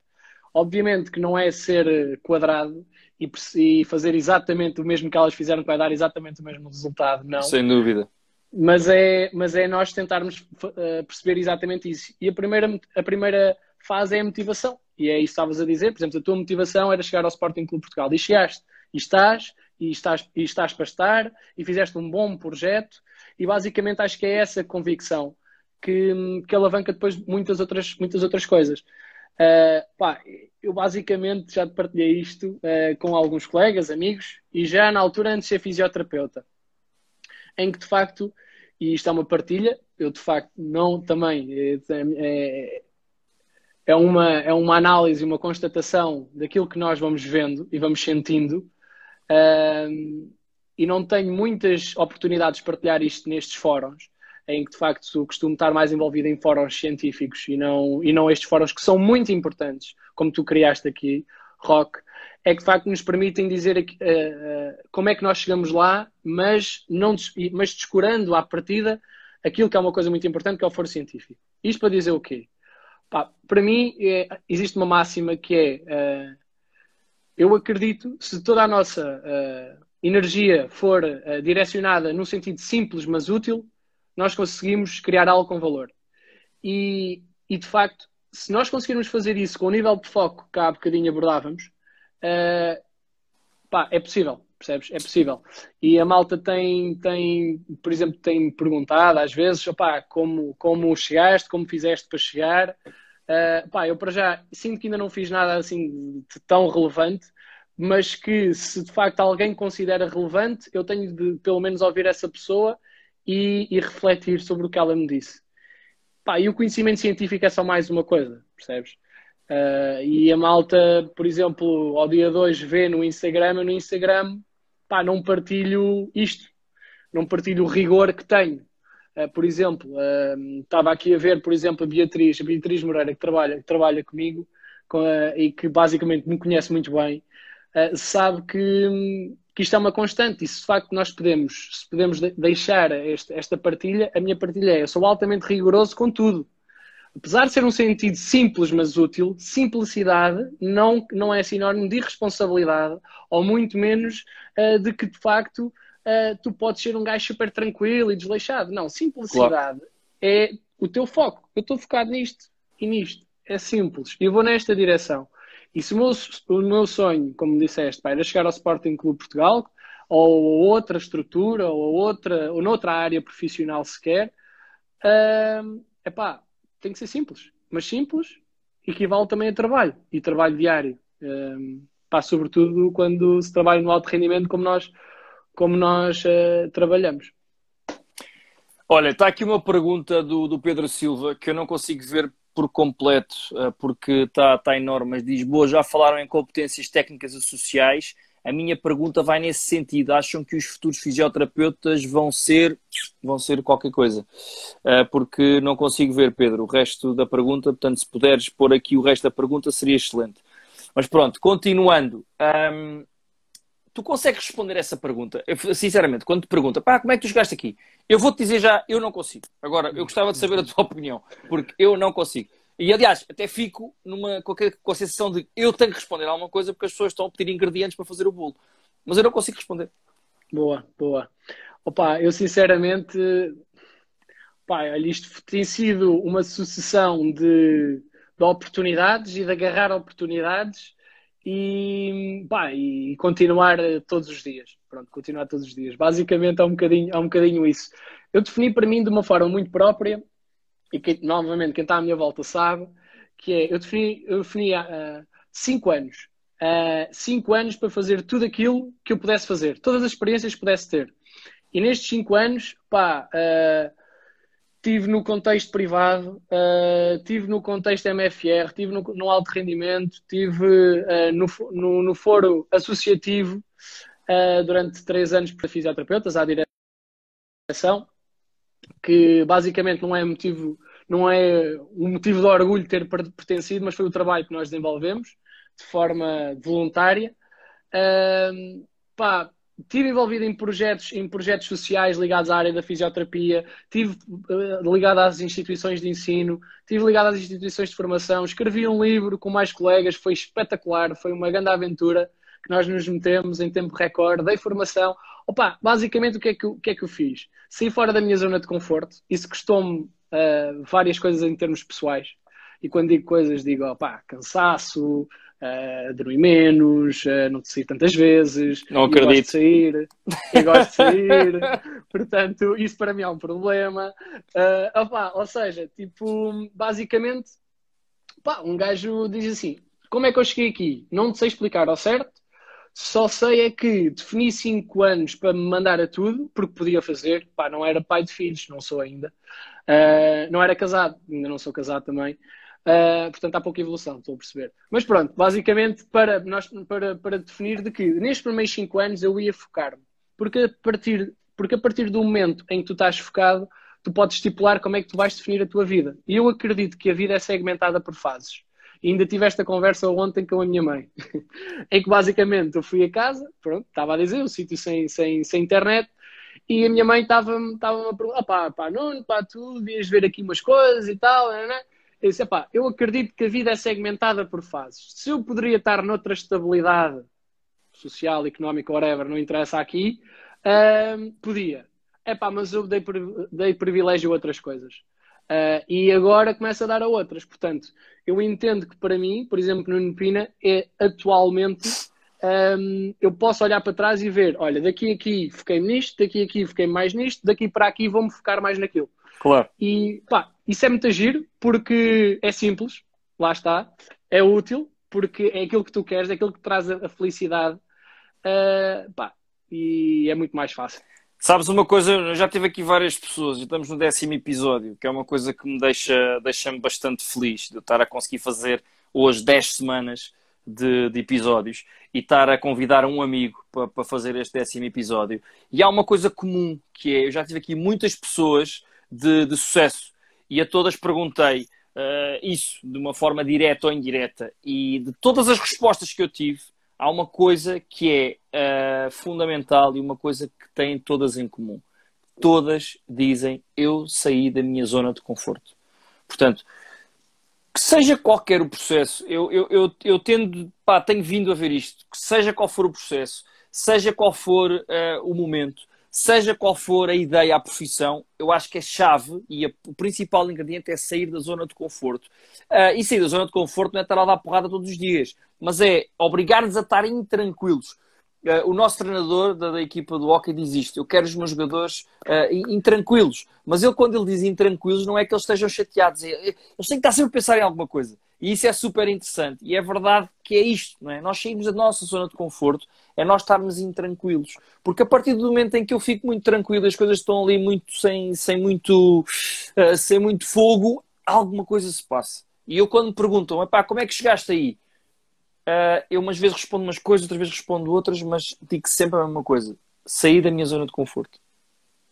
Obviamente que não é ser quadrado e, e fazer exatamente o mesmo que elas fizeram que vai dar exatamente o mesmo resultado, não. Sem dúvida mas é, mas é nós tentarmos uh, perceber exatamente isso. E a primeira, a primeira fase é a motivação. E é isso que estavas a dizer. Por exemplo, a tua motivação era chegar ao Sporting Clube Portugal. E chegaste. e estás, e estás, e estás para estar, e fizeste um bom projeto, e basicamente acho que é essa convicção que, que alavanca depois muitas outras, muitas outras coisas. Uh, pá, eu basicamente já partilhei isto uh, com alguns colegas, amigos, e já na altura antes de ser fisioterapeuta, em que de facto, e isto é uma partilha, eu de facto não também é, é, é uma, é uma análise, uma constatação daquilo que nós vamos vendo e vamos sentindo. E não tenho muitas oportunidades de partilhar isto nestes fóruns, em que de facto costumo estar mais envolvido em fóruns científicos e não, e não estes fóruns que são muito importantes, como tu criaste aqui, Rock, é que de facto nos permitem dizer uh, uh, como é que nós chegamos lá, mas, não, mas descurando à partida aquilo que é uma coisa muito importante, que é o foro científico. Isto para dizer o quê? Pá, para mim, é, existe uma máxima que é: uh, eu acredito, se toda a nossa energia for direcionada no sentido simples, mas útil, nós conseguimos criar algo com valor. E, e de facto, se nós conseguirmos fazer isso com o nível de foco que há bocadinho abordávamos, uh, pá, é possível, percebes? É possível. E a malta tem, tem por exemplo, tem perguntado às vezes, opá, como, como chegaste, como fizeste para chegar. Uh, pá, eu para já sinto que ainda não fiz nada assim tão relevante, mas que se de facto alguém considera relevante, eu tenho de pelo menos ouvir essa pessoa e, e refletir sobre o que ela me disse. Pá, e o conhecimento científico é só mais uma coisa, percebes? Uh, e a malta, por exemplo, ao dia 2 vê no Instagram, eu no Instagram, pá, não partilho isto, não partilho o rigor que tenho. Uh, por exemplo, uh, estava aqui a ver, por exemplo, a Beatriz, a Beatriz Moreira, que trabalha, que trabalha comigo com e que basicamente me conhece muito bem, sabe que que isto é uma constante e se de facto nós podemos, se podemos deixar este, esta partilha, a minha partilha é, eu sou altamente rigoroso com tudo. Apesar de ser um sentido simples, mas útil, simplicidade não, não é sinónimo de irresponsabilidade, ou muito menos uh, de que, de facto, uh, tu podes ser um gajo super tranquilo e desleixado. Não, simplicidade claro. é o teu foco. Eu estou focado nisto e nisto. É simples. E eu vou nesta direção. E se o meu, o meu sonho, como disseste, pá, era chegar ao Sporting Clube Portugal, ou outra estrutura, ou outra, ou noutra área profissional sequer, é uh, pá, tem que ser simples. Mas simples equivale também a trabalho, e trabalho diário. Uh, pá, sobretudo quando se trabalha no alto rendimento como nós, como nós uh, trabalhamos. Olha, está aqui uma pergunta do, do Pedro Silva que eu não consigo ver por completo, eh, porque está tá enorme, mas diz, boa, já falaram em competências técnicas e sociais, a minha pergunta vai nesse sentido. Acham que os futuros fisioterapeutas vão ser, vão ser qualquer coisa? Eh, porque não consigo ver, Pedro, o resto da pergunta, portanto, se puderes pôr aqui o resto da pergunta, seria excelente. Mas pronto, continuando. Um, tu consegues responder essa pergunta? Eu, sinceramente, quando te pergunta, pá, como é que tu chegaste aqui? Eu vou-te dizer já, eu não consigo. Agora, eu gostava de saber a tua opinião, porque eu não consigo. E aliás, até fico numa, com, a, com a sensação de eu tenho que responder a alguma coisa porque as pessoas estão a pedir ingredientes para fazer o bolo. Mas eu não consigo responder. Boa, boa. Opa, eu sinceramente, pá, isto tem sido uma sucessão de, de oportunidades e de agarrar oportunidades e, pá, e continuar todos os dias. Pronto, continuar todos os dias. Basicamente é um bocadinho, é um bocadinho isso. Eu defini para mim de uma forma muito própria, e que, novamente, quem está à minha volta sabe, que é, eu defini, eu defini uh, cinco anos. Uh, cinco anos para fazer tudo aquilo que eu pudesse fazer, todas as experiências que pudesse ter. E nestes cinco anos, pá, uh, tive no contexto privado, uh, tive no contexto MFR, tive no, no alto rendimento, tive uh, no, no, no, foro associativo uh, durante três anos para fisioterapeutas, à direção, que basicamente não é motivo, não é um motivo de orgulho ter pertencido, mas foi o trabalho que nós desenvolvemos de forma voluntária. Uh, pá, Estive envolvido em projetos, em projetos sociais ligados à área da fisioterapia, estive uh, ligado às instituições de ensino, estive ligado às instituições de formação, escrevi um livro com mais colegas, foi espetacular, foi uma grande aventura que nós nos metemos em tempo recorde, dei formação. Opa, basicamente o que é que, o que, é que eu fiz? Saí fora da minha zona de conforto, isso custou-me uh, várias coisas em termos pessoais. E quando digo coisas, digo, opá, cansaço, uh, dormir menos, uh, não te sair tantas vezes. Não acredito. gosto de sair. Eu gosto de sair. Portanto, isso para mim é um problema. Uh, opa, ou seja, tipo, basicamente, pá, um gajo diz assim: como é que eu cheguei aqui? Não te sei explicar ao certo. Só sei é que defini 5 anos para me mandar a tudo, porque podia fazer. Pá, não era pai de filhos, não sou ainda. Uh, não era casado, ainda não sou casado também. Uh, portanto, há pouca evolução, estou a perceber. Mas pronto, basicamente, para, nós, para, para definir de que nestes primeiros 5 anos eu ia focar-me. Porque a, partir, porque a partir do momento em que tu estás focado, tu podes estipular como é que tu vais definir a tua vida. E eu acredito que a vida é segmentada por fases. E ainda tive esta conversa ontem com a minha mãe, em que basicamente eu fui a casa, pronto, estava a dizer, um sítio sem, sem, sem internet, e a minha mãe estava-me estava a perguntar, pá, pá, Nuno, pá, tu devias ver aqui umas coisas e tal, não, não. Eu disse, pá, eu acredito que a vida é segmentada por fases. Se eu poderia estar noutra estabilidade social, económica, whatever, não interessa aqui, uh, podia. É pá, mas eu dei, dei privilégio a outras coisas. Uh, e agora começa a dar a outras. Portanto, eu entendo que para mim, por exemplo, no Nepina, é atualmente um, eu posso olhar para trás e ver, olha, daqui a aqui fiquei nisto, daqui a aqui fiquei mais nisto, daqui para aqui vou-me focar mais naquilo. Claro. E pá, isso é muito giro porque é simples, lá está, é útil, porque é aquilo que tu queres, é aquilo que traz a, felicidade, uh, pá, e é muito mais fácil. Sabes uma coisa, eu já tive aqui várias pessoas, estamos no décimo episódio, que é uma coisa que me deixa, deixa-me bastante feliz de eu estar a conseguir fazer hoje 10 semanas de, de, episódios e estar a convidar um amigo para, para fazer este décimo episódio. E há uma coisa comum, que é, eu já tive aqui muitas pessoas de, de sucesso e a todas perguntei uh, isso de uma forma direta ou indireta e de todas as respostas que eu tive, há uma coisa que é uh, fundamental e uma coisa que têm todas em comum. Todas dizem: Eu saí da minha zona de conforto. Portanto, que seja qualquer o processo, eu, eu, eu, eu tendo, pá, tenho vindo a ver isto, que seja qual for o processo, seja qual for uh, o momento, seja qual for a ideia, a profissão, eu acho que a chave e a, o principal ingrediente é sair da zona de conforto. Uh, e sair da zona de conforto não é estar a dar porrada todos os dias, mas é obrigar-nos a estar intranquilos. Uh, o nosso treinador da, da, equipa do hockey diz isto: eu quero os meus jogadores uh, intranquilos. Mas ele, quando ele diz intranquilos, não é que eles estejam chateados, é, é, eles têm que estar sempre a pensar em alguma coisa. E isso é super interessante. E é verdade que é isto, não é? Nós saímos da nossa zona de conforto, é nós estarmos intranquilos. Porque a partir do momento em que eu fico muito tranquilo, as coisas estão ali muito sem, sem, muito, uh, sem muito fogo, alguma coisa se passa. E eu, quando me perguntam, como é que chegaste aí? Uh, eu umas vezes respondo umas coisas, outras vezes respondo outras, mas digo sempre a mesma coisa: sair da minha zona de conforto.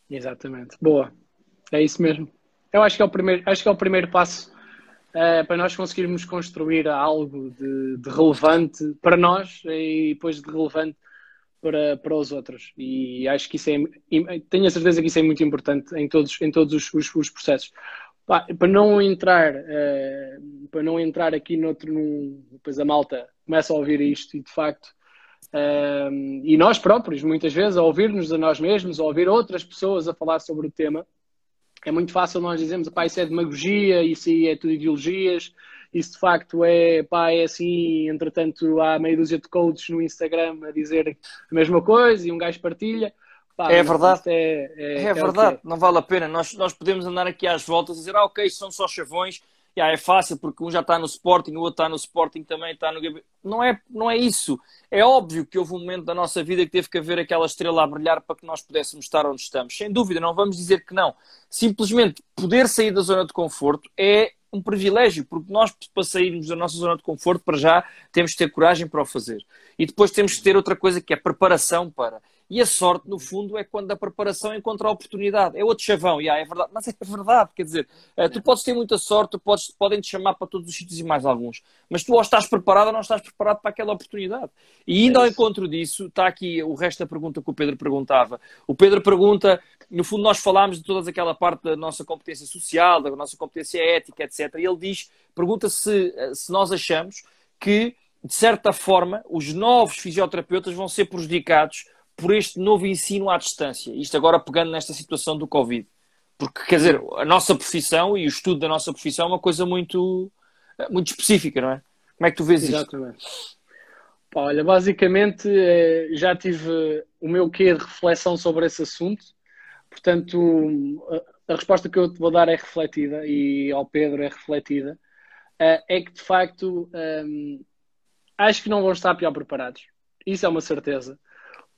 Exatamente. Boa. É isso mesmo. Eu acho que é o primeiro, acho que é o primeiro passo uh, para nós conseguirmos construir algo de, de, relevante para nós e depois de relevante para, para os outros. E acho que isso é, tenho a certeza que isso é muito importante em todos, em todos os, os, os processos para não entrar uh, para não entrar aqui noutro num, depois a malta começa a ouvir isto e de facto uh, e nós próprios muitas vezes a ouvir-nos a nós mesmos a ouvir outras pessoas a falar sobre o tema é muito fácil nós dizermos pá, isso é demagogia, isso aí é tudo ideologias isso de facto é, pá, é assim, entretanto há meia dúzia de coaches no Instagram a dizer a mesma coisa e um gajo partilha Pá, é verdade. É, é, é, verdade, é. não vale a pena. Nós, nós podemos andar aqui às voltas e dizer, ah, ok, são só chavões, yeah, é fácil porque um já está no Sporting, o outro está no Sporting também, está no não é, não é isso. É óbvio que houve um momento da nossa vida que teve que haver aquela estrela a brilhar para que nós pudéssemos estar onde estamos. Sem dúvida, não vamos dizer que não. Simplesmente poder sair da zona de conforto é um privilégio, porque nós, para sairmos da nossa zona de conforto, para já, temos que ter coragem para o fazer. E depois temos que ter outra coisa que é preparação para. E a sorte, no fundo, é quando a preparação encontra a oportunidade. É outro chavão, yeah, é verdade. Mas é verdade, quer dizer, uh, tu podes ter muita sorte, tu podes, podem te chamar para todos os sítios e mais alguns. Mas tu ou estás preparado ou não estás preparado para aquela oportunidade. E indo é ao encontro disso, está aqui o resto da pergunta que o Pedro perguntava. O Pedro pergunta, no fundo, nós falámos de toda aquela parte da nossa competência social, da nossa competência ética, etc. E ele diz, pergunta se, eh, se nós achamos que, de certa forma, os novos fisioterapeutas vão ser prejudicados por este novo ensino à distância. Isto agora pegando nesta situação do Covid. Porque, quer dizer, a nossa profissão e o estudo da nossa profissão é uma coisa muito, muito específica, não é? Como é que tu vês Exatamente. isto? Olha, basicamente eh, já tive o meu quê de reflexão sobre esse assunto, portanto a, resposta que eu te vou dar é refletida e ao Pedro é refletida, uh, é que de facto um, acho que não vão estar pior preparados. Isso é uma certeza.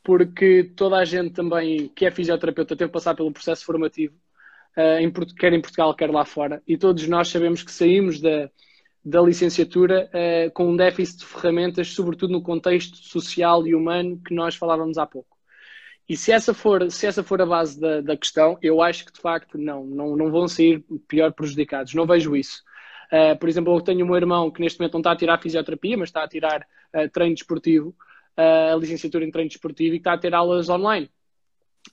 Porque toda a gente também que é fisioterapeuta teve que passar pelo processo formativo, uh, quer em Portugal, quer lá fora, e todos nós sabemos que saímos da, da licenciatura uh, com um déficit de ferramentas, sobretudo no contexto social e humano que nós falávamos há pouco. E se essa for, se essa for a base da, da questão, eu acho que de facto não, não, não vão sair pior prejudicados. Não vejo isso. Uh, por exemplo, eu tenho um irmão que neste momento não está a tirar fisioterapia, mas está a tirar uh, treino desportivo, a licenciatura em treino desportivo, e está a ter aulas online.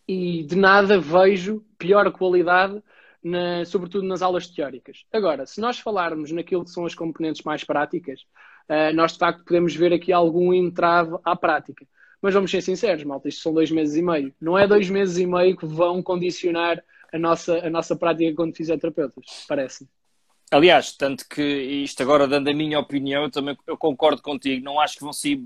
E de nada vejo pior qualidade, na, sobretudo nas aulas teóricas. Agora, se nós falarmos naquilo que são as componentes mais práticas, nós de facto podemos ver aqui algum entrave à prática. Mas vamos ser sinceros, malta, isto são dois meses e meio. Não é dois meses e meio que vão condicionar a nossa, a nossa prática quando fisioterapeutas, parece. Aliás, tanto que isto agora dando a minha opinião, eu também eu concordo contigo, não acho que vão ser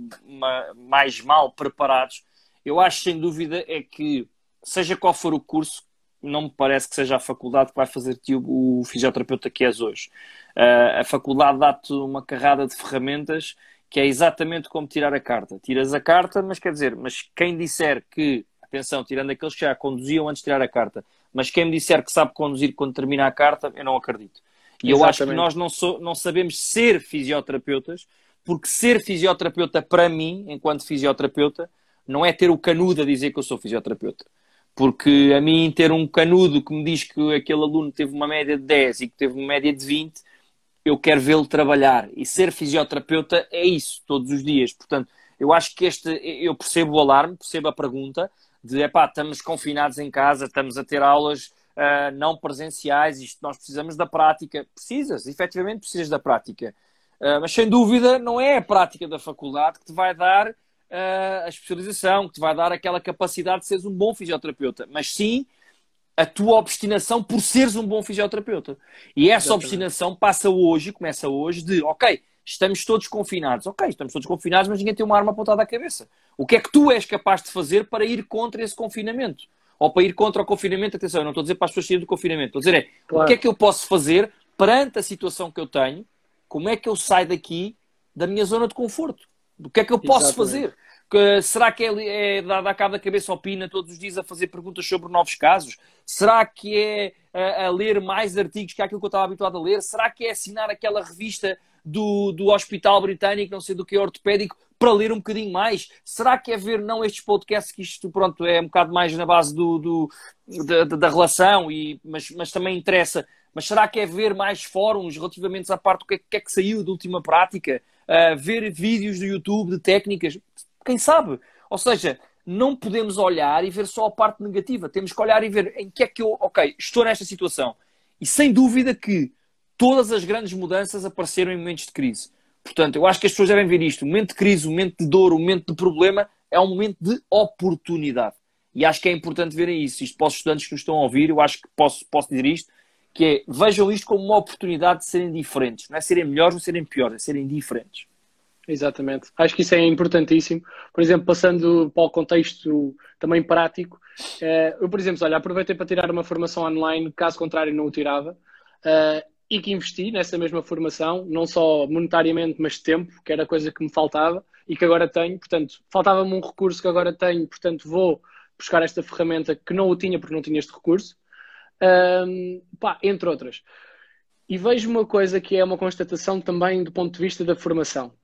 mais mal preparados. Eu acho sem dúvida é que, seja qual for o curso, não me parece que seja a faculdade que vai fazer-te o fisioterapeuta que és hoje. Uh, a faculdade dá-te uma carrada de ferramentas que é exatamente como tirar a carta. Tiras a carta, mas quer dizer, mas quem disser que, atenção, tirando aqueles que já conduziam antes de tirar a carta, mas quem me disser que sabe conduzir quando termina a carta, eu não acredito. E eu acho que nós não, não sabemos ser fisioterapeutas, porque ser fisioterapeuta, para mim, enquanto fisioterapeuta, não é ter o canudo a dizer que eu sou fisioterapeuta. Porque a mim, ter um canudo que me diz que aquele aluno teve uma média de 10 e que teve uma média de 20, eu quero vê-lo trabalhar. E ser fisioterapeuta é isso, todos os dias. Portanto, eu acho que este, eu percebo o alarme, percebo a pergunta de, epá, estamos confinados em casa, estamos a ter aulas uh, não presenciais, isto nós precisamos da prática. Precisas, efetivamente precisas da prática. Uh, mas sem dúvida não é a prática da faculdade que te vai dar uh, a especialização, que te vai dar aquela capacidade de seres um bom fisioterapeuta, mas sim a tua obstinação por seres um bom fisioterapeuta. E essa Exatamente. obstinação passa hoje, começa hoje, de ok, estamos todos confinados. Ok, estamos todos confinados, mas ninguém tem uma arma apontada à cabeça. O que é que tu és capaz de fazer para ir contra esse confinamento? Ou para ir contra o confinamento, atenção, eu não estou a dizer para as pessoas saírem do confinamento, estou a dizer é claro. o que é que eu posso fazer perante a situação que eu tenho, como é que eu saio daqui da minha zona de conforto? O que é que eu posso Exatamente. fazer? Que, será que é, é dar cabo da cabeça ao Pina todos os dias a fazer perguntas sobre novos casos? Será que é a, a, ler mais artigos que aquilo que eu estava habituado a ler? Será que é assinar aquela revista do, do Hospital Britânico, não sei do que, ortopédico, para ler um bocadinho mais? Será que é ver não estes podcasts, que isto pronto, é um bocado mais na base do, do da, da, relação, e, mas, mas também interessa. Mas será que é ver mais fóruns relativamente à parte do que é que, é que saiu da última prática? Uh, ver vídeos do YouTube de técnicas? Quem sabe? Ou seja, não podemos olhar e ver só a parte negativa. Temos que olhar e ver em que é que eu, ok, estou nesta situação. E sem dúvida que todas as grandes mudanças apareceram em momentos de crise. Portanto, eu acho que as pessoas devem ver isto. O momento de crise, o momento de dor, o momento de problema é um momento de oportunidade. E acho que é importante verem isso. Isto para os estudantes que nos estão a ouvir, eu acho que posso, posso dizer isto, que é, vejam isto como uma oportunidade de serem diferentes. Não é serem melhores ou serem piores, é serem diferentes. Exatamente. Acho que isso é importantíssimo. Por exemplo, passando para o contexto também prático, eh, eu, por exemplo, olha, aproveitei para tirar uma formação online, caso contrário não o tirava, eh, e que investi nessa mesma formação, não só monetariamente, mas tempo, que era coisa que me faltava e que agora tenho. Portanto, faltava-me um recurso que agora tenho, portanto, vou buscar esta ferramenta que não o tinha porque não tinha este recurso, um, pá, entre outras. E vejo uma coisa que é uma constatação também do ponto de vista da formação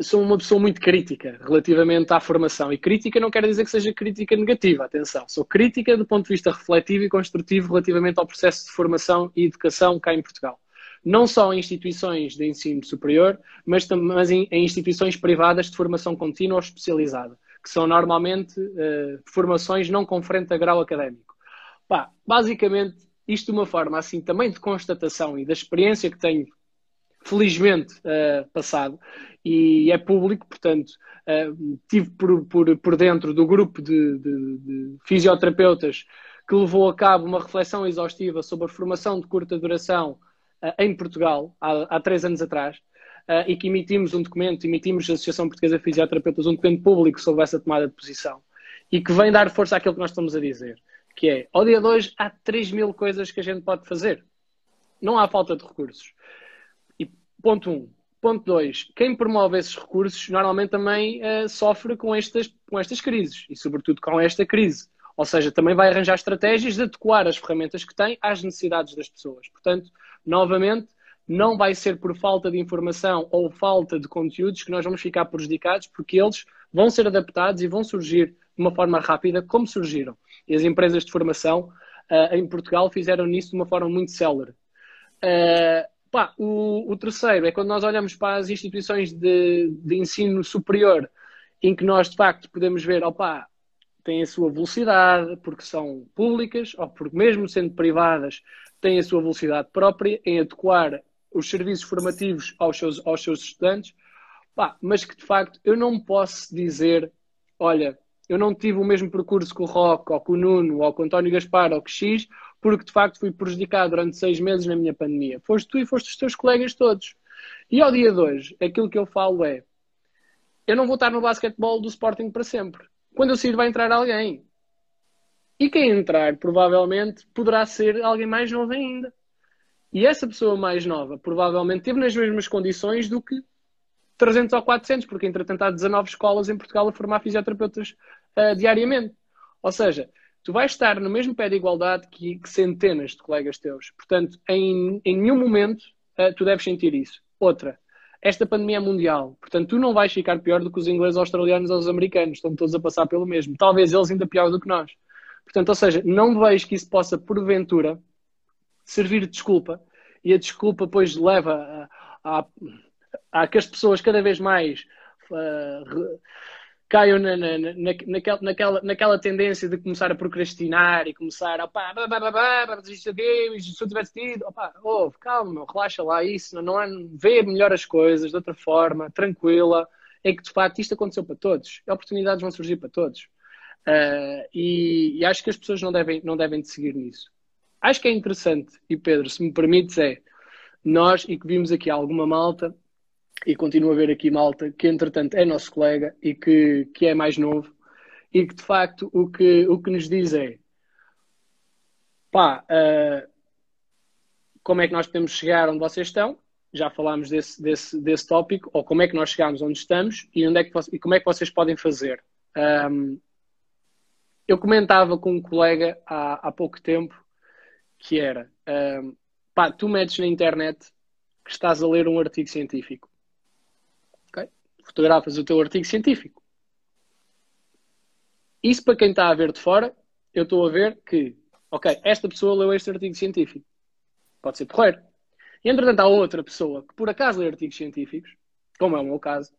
sou uma pessoa muito crítica relativamente à formação. E crítica não quer dizer que seja crítica negativa, atenção. Sou crítica do ponto de vista refletivo e construtivo relativamente ao processo de formação e educação cá em Portugal. Não só em instituições de ensino superior, mas também em, instituições privadas de formação contínua ou especializada, que são normalmente uh, formações não com frente a grau académico. Basicamente, isto de uma forma assim também de constatação e da experiência que tenho felizmente uh, passado, e é público, portanto, uh, tive por, por, por dentro do grupo de, de, de, fisioterapeutas que levou a cabo uma reflexão exaustiva sobre a formação de curta duração uh, em Portugal, há, há, três anos atrás, uh, e que emitimos um documento, emitimos a Associação Portuguesa de Fisioterapeutas um documento público sobre essa tomada de posição e que vem dar força àquilo que nós estamos a dizer, que é, ao dia de hoje, há 3 mil coisas que a gente pode fazer. Não há falta de recursos. Ponto 1. Um. Ponto 2. Quem promove esses recursos normalmente também uh, sofre com estas, com estas crises e, sobretudo, com esta crise. Ou seja, também vai arranjar estratégias de adequar as ferramentas que tem às necessidades das pessoas. Portanto, novamente, não vai ser por falta de informação ou falta de conteúdos que nós vamos ficar prejudicados, porque eles vão ser adaptados e vão surgir de uma forma rápida, como surgiram. E as empresas de formação uh, em Portugal fizeram nisso de uma forma muito célere. Uh, pá, o, o, terceiro é quando nós olhamos para as instituições de, de ensino superior, em que nós de facto podemos ver, opá, têm a sua velocidade, porque são públicas, ou porque mesmo sendo privadas, têm a sua velocidade própria em adequar os serviços formativos aos seus, aos seus estudantes, pá, mas que de facto eu não posso dizer, olha, eu não tive o mesmo percurso que o Rock, ou que o Nuno, ou que o António Gaspar, ou que X, porque de facto fui prejudicado durante seis meses na minha pandemia. Foste tu e foste os teus colegas todos. E ao dia de hoje, aquilo que eu falo é: eu não vou estar no basquetebol do Sporting para sempre. Quando eu sair, vai entrar alguém. E quem entrar, provavelmente, poderá ser alguém mais novo ainda. E essa pessoa mais nova provavelmente teve nas mesmas condições do que 300 ou 400, porque entretanto há 19 escolas em Portugal a formar fisioterapeutas uh, diariamente. Ou seja, tu vais estar no mesmo pé de igualdade que, que centenas de colegas teus. Portanto, em, em nenhum momento uh, tu deves sentir isso. Outra, esta pandemia é mundial. Portanto, tu não vais ficar pior do que os ingleses, australianos ou os americanos. Estão todos a passar pelo mesmo. Talvez eles ainda pior do que nós. Portanto, ou seja, não vejo que isso possa, porventura, servir de desculpa e a desculpa depois leva a, a, a que as pessoas cada vez mais uh, caiam na, na, na, naquela, naquela, naquela tendência de começar a procrastinar e começar a pá, pá, pá, se eu tivesse tido, opá, oh, calma, relaxa lá isso, não é, vê melhor as coisas de outra forma, tranquila, é que de facto isto aconteceu para todos, oportunidades vão surgir para todos. Uh, e, e, acho que as pessoas não devem, não devem de seguir nisso. Acho que é interessante, e Pedro, se me permites, é nós, e que vimos aqui alguma malta, e continuo a ver aqui malta, que entretanto é nosso colega e que, que é mais novo, e que de facto o que, o que nos diz é pá, uh, como é que nós podemos chegar onde vocês estão? Já falámos desse, desse, desse tópico, ou como é que nós chegamos onde estamos e, onde é que, e como é que vocês podem fazer. Um, eu comentava com um colega há, há pouco tempo que era um, pá, tu metes na internet que estás a ler um artigo científico. Fotografas o teu artigo científico. Isso para quem está a ver de fora, eu estou a ver que, ok, esta pessoa leu este artigo científico. Pode ser porreiro. E entretanto há outra pessoa que por acaso lê artigos científicos, como é o meu caso,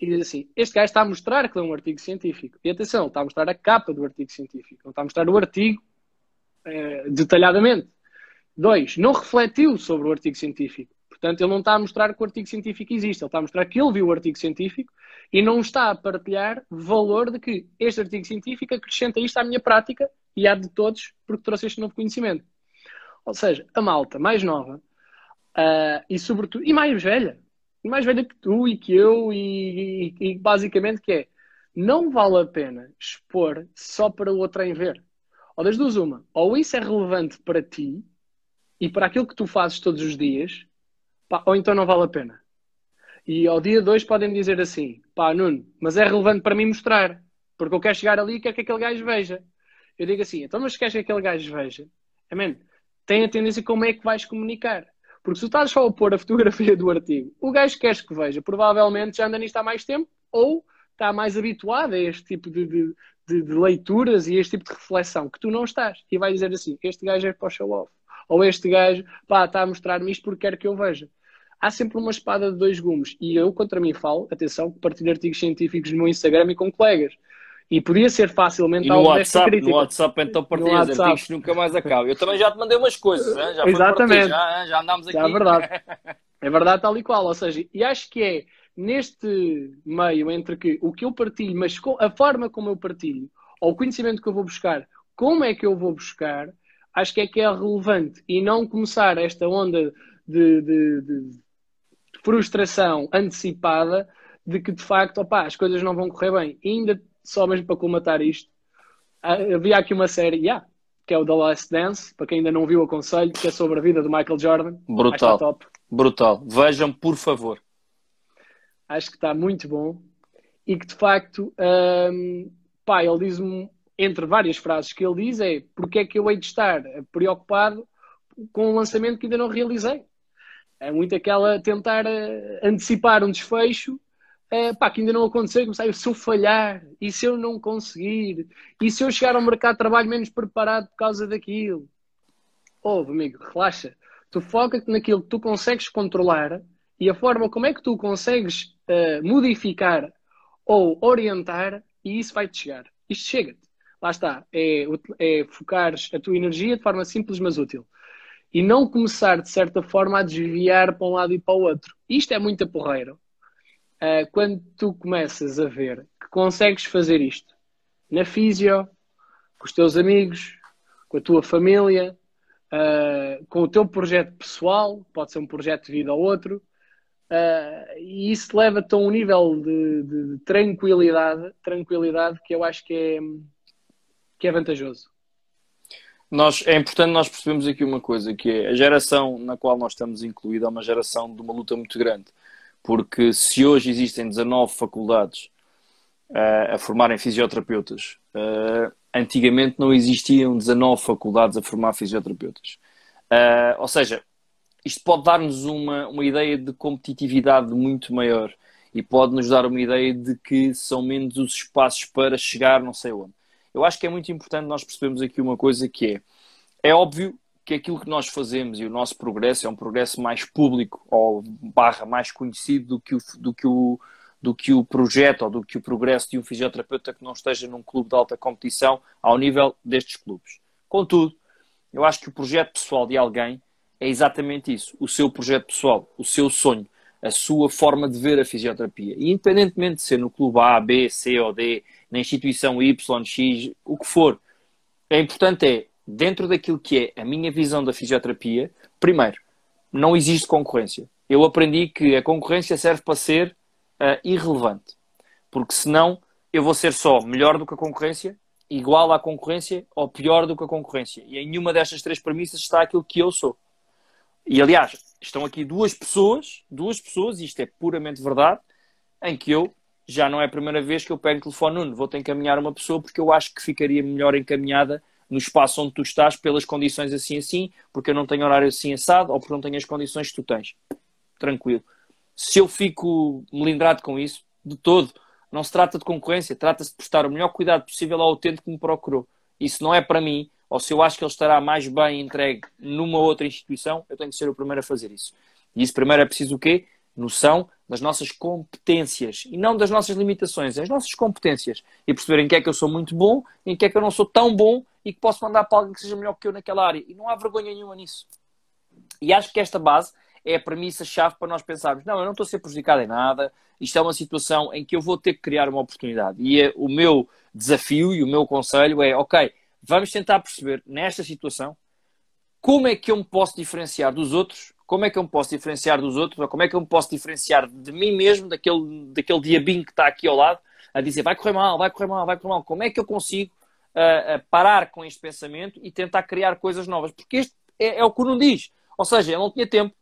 e diz assim: Este gajo está a mostrar que lê um artigo científico. E atenção, está a mostrar a capa do artigo científico, não está a mostrar o artigo eh, detalhadamente. Dois, não refletiu sobre o artigo científico. Portanto, ele não está a mostrar que o artigo científico existe, ele está a mostrar que ele viu o artigo científico e não está a partilhar valor de que este artigo científico acrescenta isto à minha prática e à de todos, porque trouxe este novo conhecimento. Ou seja, a malta mais nova uh, e, sobretudo, e mais velha, mais velha que tu e que eu, e, e, e basicamente que é não vale a pena expor só para o outro em ver. Ou das duas, uma, ou isso é relevante para ti e para aquilo que tu fazes todos os dias, pá, ou então não vale a pena. E ao dia 2 podem dizer assim, pá, Nuno, mas é relevante para mim mostrar, porque eu quero chegar ali e quero que aquele gajo veja. Eu digo assim, então mas queres que aquele gajo veja, amém, tem a tendência como é que vais comunicar. Porque se tu estás só a pôr a fotografia do artigo, o gajo que queres que veja, provavelmente já anda nisto há mais tempo, ou está mais habituado a este tipo de, de, de, de leituras e este tipo de reflexão, que tu não estás. E vai dizer assim, este gajo é para o show-off. Ou este gajo, pá, está a mostrar-me isto porque quer que eu veja. Há sempre uma espada de dois gumes. E eu, contra mim, falo, atenção, que partilho artigos científicos no Instagram e com colegas. E podia ser facilmente e no WhatsApp, no WhatsApp, então partilhas artigos que nunca mais acabam. Eu também já te mandei umas coisas, hein? já Exatamente. já, já andámos aqui. É verdade. é verdade, tal e qual. Ou seja, e acho que é neste meio entre que o que eu partilho, mas a forma como eu partilho, ou o conhecimento que eu vou buscar, como é que eu vou buscar, acho que é que é relevante e não começar esta onda de, de, de frustração antecipada de que de facto opa, as coisas não vão correr bem. E ainda só mesmo para colmatar isto, havia aqui uma série, yeah, que é o The Last Dance, para quem ainda não viu, aconselho, que é sobre a vida do Michael Jordan. Brutal. Top. Brutal. Vejam, por favor. Acho que está muito bom e que de facto, um, pá, ele diz-me, entre várias frases que ele diz, é porque é que eu hei de estar preocupado com um lançamento que ainda não realizei. É muito aquela tentar uh, antecipar um desfecho uh, pá, que ainda não aconteceu, se eu falhar, e se eu não conseguir, e se eu chegar ao mercado de trabalho menos preparado por causa daquilo. Ouve, amigo, relaxa. Tu foca-te naquilo que tu consegues controlar e a forma como é que tu consegues uh, modificar ou orientar e isso vai-te chegar. Isto chega-te. Lá está. É, é focares a tua energia de forma simples mas útil. E não começar, de certa forma, a desviar para um lado e para o outro. Isto é muito porreiro. Uh, quando tu começas a ver que consegues fazer isto na físio, com os teus amigos, com a tua família, uh, com o teu projeto pessoal, pode ser um projeto de vida ou outro, Uh, e isso leva-te a um nível de, de, tranquilidade, tranquilidade que eu acho que é, que é vantajoso. Nós, é importante nós percebermos aqui uma coisa, que é a geração na qual nós estamos incluídos é uma geração de uma luta muito grande. Porque se hoje existem 19 faculdades uh, a formarem fisioterapeutas, uh, antigamente não existiam 19 faculdades a formar fisioterapeutas. ou seja, isto pode dar-nos uma, uma ideia de competitividade muito maior e pode nos dar uma ideia de que são menos os espaços para chegar não sei onde. Eu acho que é muito importante nós percebermos aqui uma coisa que é, é óbvio que aquilo que nós fazemos e o nosso progresso é um progresso mais público ou barra mais conhecido do que o, do que o, do que o projeto ou do que o progresso de um fisioterapeuta que não esteja num clube de alta competição ao nível destes clubes. Contudo, eu acho que o projeto pessoal de alguém é exatamente isso. O seu projeto pessoal, o seu sonho, a sua forma de ver a fisioterapia. E independentemente de ser no clube A, B, C ou D, na instituição Y, X, o que for, é importante é, dentro daquilo que é a minha visão da fisioterapia, primeiro, não existe concorrência. Eu aprendi que a concorrência serve para ser uh, irrelevante. Porque senão eu vou ser só melhor do que a concorrência, igual à concorrência ou pior do que a concorrência. E em nenhuma destas três premissas está aquilo que eu sou. E aliás, estão aqui duas pessoas, duas pessoas, isto é puramente verdade, em que eu já não é a primeira vez que eu pego o telefone, Nuno, vou-te encaminhar uma pessoa porque eu acho que ficaria melhor encaminhada no espaço onde tu estás pelas condições assim assim, porque eu não tenho horário assim assado ou porque não tenho as condições que tu tens. Tranquilo. Se eu fico melindrado com isso, de todo, não se trata de concorrência, trata-se de prestar o melhor cuidado possível ao utente que me procurou. Isso não é para mim, ou se eu acho que ele estará mais bem entregue numa outra instituição, eu tenho que ser o primeiro a fazer isso. E isso primeiro é preciso o quê? Noção das nossas competências e não das nossas limitações, as nossas competências e perceber em que é que eu sou muito bom, em que é que eu não sou tão bom e que posso mandar para alguém que seja melhor que eu naquela área. E não há vergonha nenhuma nisso. E acho que esta base é a premissa-chave para nós pensarmos: não, eu não estou a ser prejudicado em nada, isto é uma situação em que eu vou ter que criar uma oportunidade. E é, o meu desafio e o meu conselho é: ok, vamos tentar perceber nesta situação como é que eu me posso diferenciar dos outros, como é que eu me posso diferenciar dos outros, ou como é que eu me posso diferenciar de mim mesmo, daquele, daquele diabinho que está aqui ao lado, a dizer vai correr mal, vai correr mal, vai correr mal. Como é que eu consigo uh, uh, parar com este pensamento e tentar criar coisas novas? Porque este é, é o que o Nuno diz. Ou seja, ele não tinha tempo,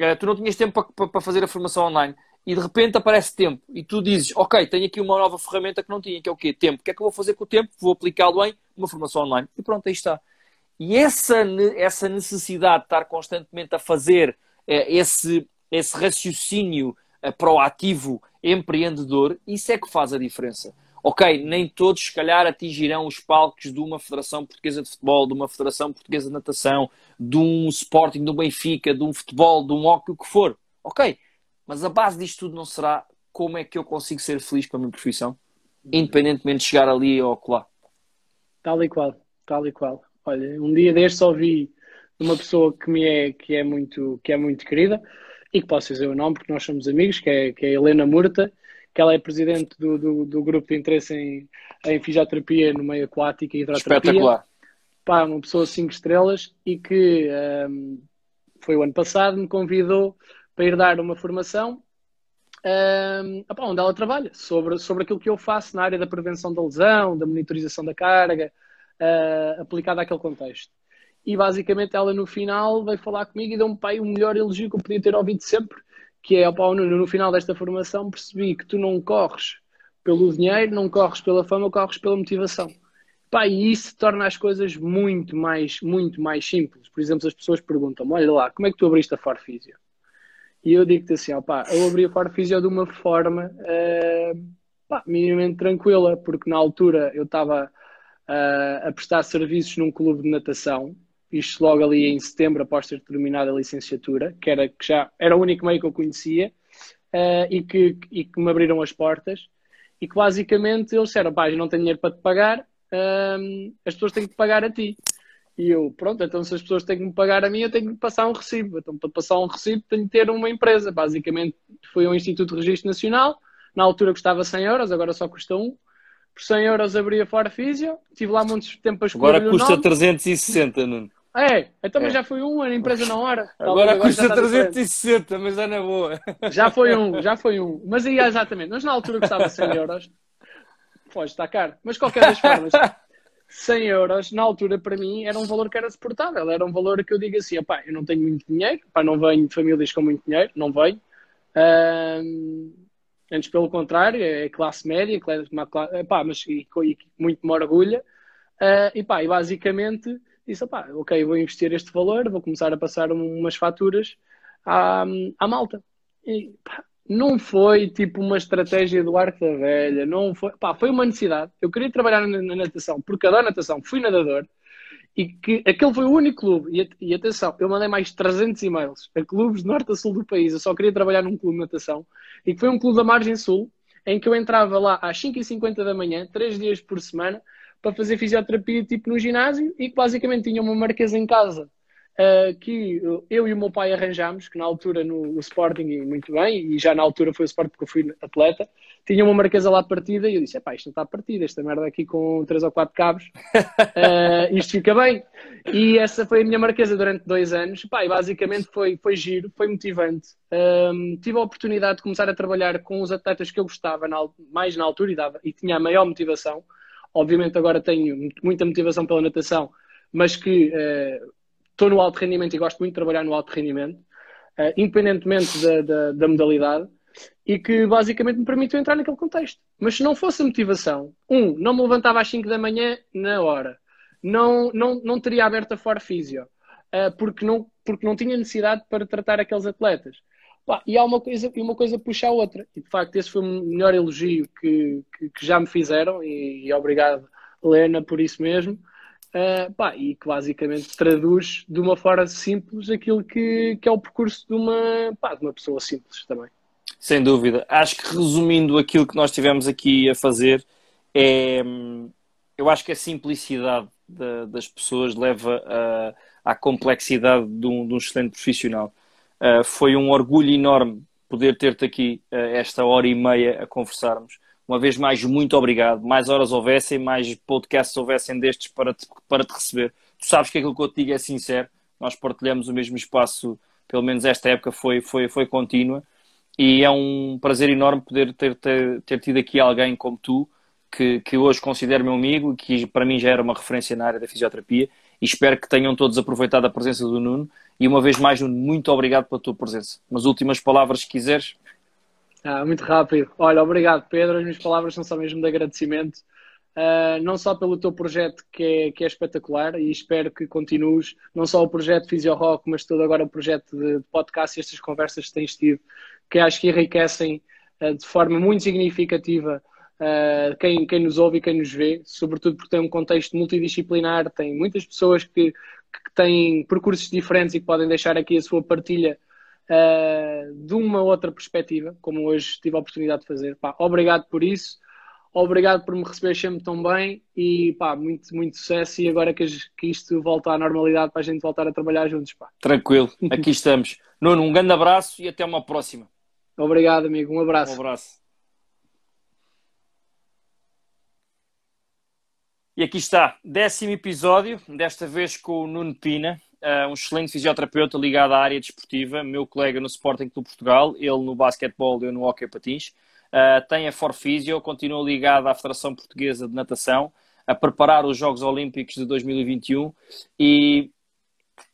uh, tu não tinhas tempo para, para fazer a formação online e de repente aparece tempo e tu dizes, ok, tenho aqui uma nova ferramenta que não tinha, que é o quê? Tempo. O que é que eu vou fazer com o tempo? Vou aplicá-lo em uma formação online. E pronto, aí está. E essa, essa necessidade de estar constantemente a fazer eh, esse, esse raciocínio eh, proativo, empreendedor, isso é que faz a diferença. Ok, nem todos, se calhar, atingirão os palcos de uma Federação Portuguesa de Futebol, de uma Federação Portuguesa de Natação, de um Sporting, do Benfica, de um futebol, de um hockey, o que for. Ok, mas a base disto tudo não será como é que eu consigo ser feliz com a minha profissão, independentemente de chegar ali ou lá. Tal e qual, tal e qual. Olha, um dia deste ouvi uma pessoa que me é, que é, muito, que é muito querida e que posso dizer o nome porque nós somos amigos, que é, que é a Helena Murta, que ela é presidente do, do, do grupo de interesse em, em fisioterapia no meio aquático e hidroterapia. Espetacular. Pá, uma pessoa cinco estrelas e que um, foi o ano passado, me convidou para ir dar uma formação um, opa, onde ela trabalha sobre, sobre aquilo que eu faço na área da prevenção da lesão, da monitorização da carga, uh, aplicada àquele contexto. E basicamente ela no final veio falar comigo e deu-me pai o melhor elogio que eu podia ter ouvido sempre, que é, opa, no, no final desta formação percebi que tu não corres pelo dinheiro, não corres pela fama, corres pela motivação. Pá, e isso torna as coisas muito mais, muito mais simples. Por exemplo, as pessoas perguntam olha lá, como é que tu abriste a Farfísio? E eu digo-te assim, opá, eu abri a Farfísio de uma forma uh, pá, minimamente tranquila, porque na altura eu estava uh, a prestar serviços num clube de natação, isto logo ali em setembro, após ter terminado a licenciatura, que era, que já era o único meio que eu conhecia, uh, e, que, e que me abriram as portas, e que basicamente eles disseram, pá, eu não tenho dinheiro para te pagar, as pessoas têm que pagar a ti. E eu, pronto, então se as pessoas têm que me pagar a mim, eu tenho que passar um recibo. Então, para passar um recibo, tenho que ter uma empresa. Basicamente, foi um Instituto de Registro Nacional. Na altura custava 100 euros, agora só custa 1. Por 100 euros abri a Fora Físio. Tive lá muitos tempo a escolher Agora custa 360, Nuno. É, então mas é. já foi um, a empresa na hora. Agora, agora custa 360, mas é na boa. Já foi um, já foi um. Mas aí, exatamente, mas na altura custava 100 euros. Pode estar caro. Mas qualquer das formas, 100 euros, na altura, para mim, era um valor que era suportável. Era um valor que eu digo assim, pá, eu não tenho muito dinheiro, pá, não venho de famílias com muito dinheiro, não venho. Antes, pelo contrário, é classe média, pá, mas e, e muito me orgulha. Uh, e pá, e basicamente disse, pá, ok, vou investir este valor, vou começar a passar umas faturas à, à malta. E, pá, não foi tipo uma estratégia do arco da velha, não foi, pá, foi uma necessidade. Eu queria trabalhar na, na natação, porque adoro natação, fui nadador, e que aquele foi o único clube, e, e, atenção, eu mandei mais 300 e-mails a clubes de norte a sul do país, eu só queria trabalhar num clube de natação, e que foi um clube da margem sul, em que eu entrava lá às 5h50 da manhã, três dias por semana, para fazer fisioterapia tipo no ginásio, e que basicamente tinha uma marquesa em casa uh, que eu e o meu pai arranjámos, que na altura no, Sporting, muito bem, e já na altura foi o Sporting porque eu fui atleta, tinha uma marquesa lá partida e eu disse: pá, isto não está partida, esta merda aqui com três ou quatro cabos, uh, isto fica bem. E essa foi a minha marquesa durante dois anos, pá, e basicamente foi, foi giro, foi motivante. Um, tive a oportunidade de começar a trabalhar com os atletas que eu gostava na, mais na altura e, dava, e tinha a maior motivação. Obviamente agora tenho muita motivação pela natação, mas que uh, estou no alto rendimento e gosto muito de trabalhar no alto rendimento, uh, independentemente da, da, da, modalidade, e que basicamente me permitiu entrar naquele contexto. Mas se não fosse a motivação, um, não me levantava às 5 da manhã na hora, não, não, não teria aberto a For Physio, uh, porque, não, porque não tinha necessidade para tratar aqueles atletas. E há uma coisa, uma coisa puxa a outra. E de facto, esse foi o melhor elogio que, que, que já me fizeram, e, e obrigado, Lena, por isso mesmo. Uh, pá, e que basicamente traduz de uma forma simples aquilo que, que é o percurso de uma, pá, de uma pessoa simples também. Sem dúvida. Acho que resumindo aquilo que nós tivemos aqui a fazer, é, eu acho que a simplicidade da, das pessoas leva a, à complexidade de um, de um excelente profissional. Uh, foi um orgulho enorme poder ter-te aqui uh, esta hora e meia a conversarmos. Uma vez mais, muito obrigado. Mais horas houvessem, mais podcasts houvessem destes para te, para te receber. Tu sabes que aquilo que eu te digo é sincero. Nós partilhamos o mesmo espaço, pelo menos esta época foi, foi, foi contínua. E é um prazer enorme poder ter, ter, ter tido aqui alguém como tu, que, que hoje considero meu amigo e que para mim já era uma referência na área da fisioterapia. E espero que tenham todos aproveitado a presença do Nuno. E uma vez mais, Nuno, muito obrigado pela tua presença. Umas últimas palavras, se quiseres. Ah, muito rápido. Olha, obrigado, Pedro. As minhas palavras são só mesmo de agradecimento. Uh, não só pelo teu projeto que é, que é espetacular e espero que continues, não só o projeto Physio Rock, mas todo agora o projeto de, de podcast e estas conversas que tens tido, que acho que enriquecem uh, de forma muito significativa uh, quem, quem nos ouve e quem nos vê, sobretudo porque tem um contexto multidisciplinar, tem muitas pessoas que, que têm percursos diferentes e que podem deixar aqui a sua partilha uh, de uma outra perspectiva, como hoje tive a oportunidade de fazer. Pá, obrigado por isso, obrigado por me receber sempre tão bem e pá, muito, muito sucesso. E agora que, que isto volta à normalidade para a gente voltar a trabalhar juntos. Pá. Tranquilo, aqui estamos. Nuno, um grande abraço e até uma próxima. Obrigado, amigo. Um abraço. Um abraço. E aqui está, décimo episódio, desta vez com o Nuno Pina. Um excelente fisioterapeuta ligado à área desportiva, meu colega no Sporting Clube Portugal, ele no basquetebol, eu no hockey patins. tem a Forfisio, continua ligado à Federação Portuguesa de Natação, a preparar os Jogos Olímpicos de 2021 e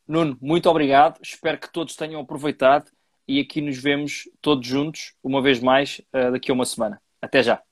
Nuno, muito obrigado. Espero que todos tenham aproveitado e aqui nos vemos todos juntos, uma vez mais, daqui a uma semana. Até já.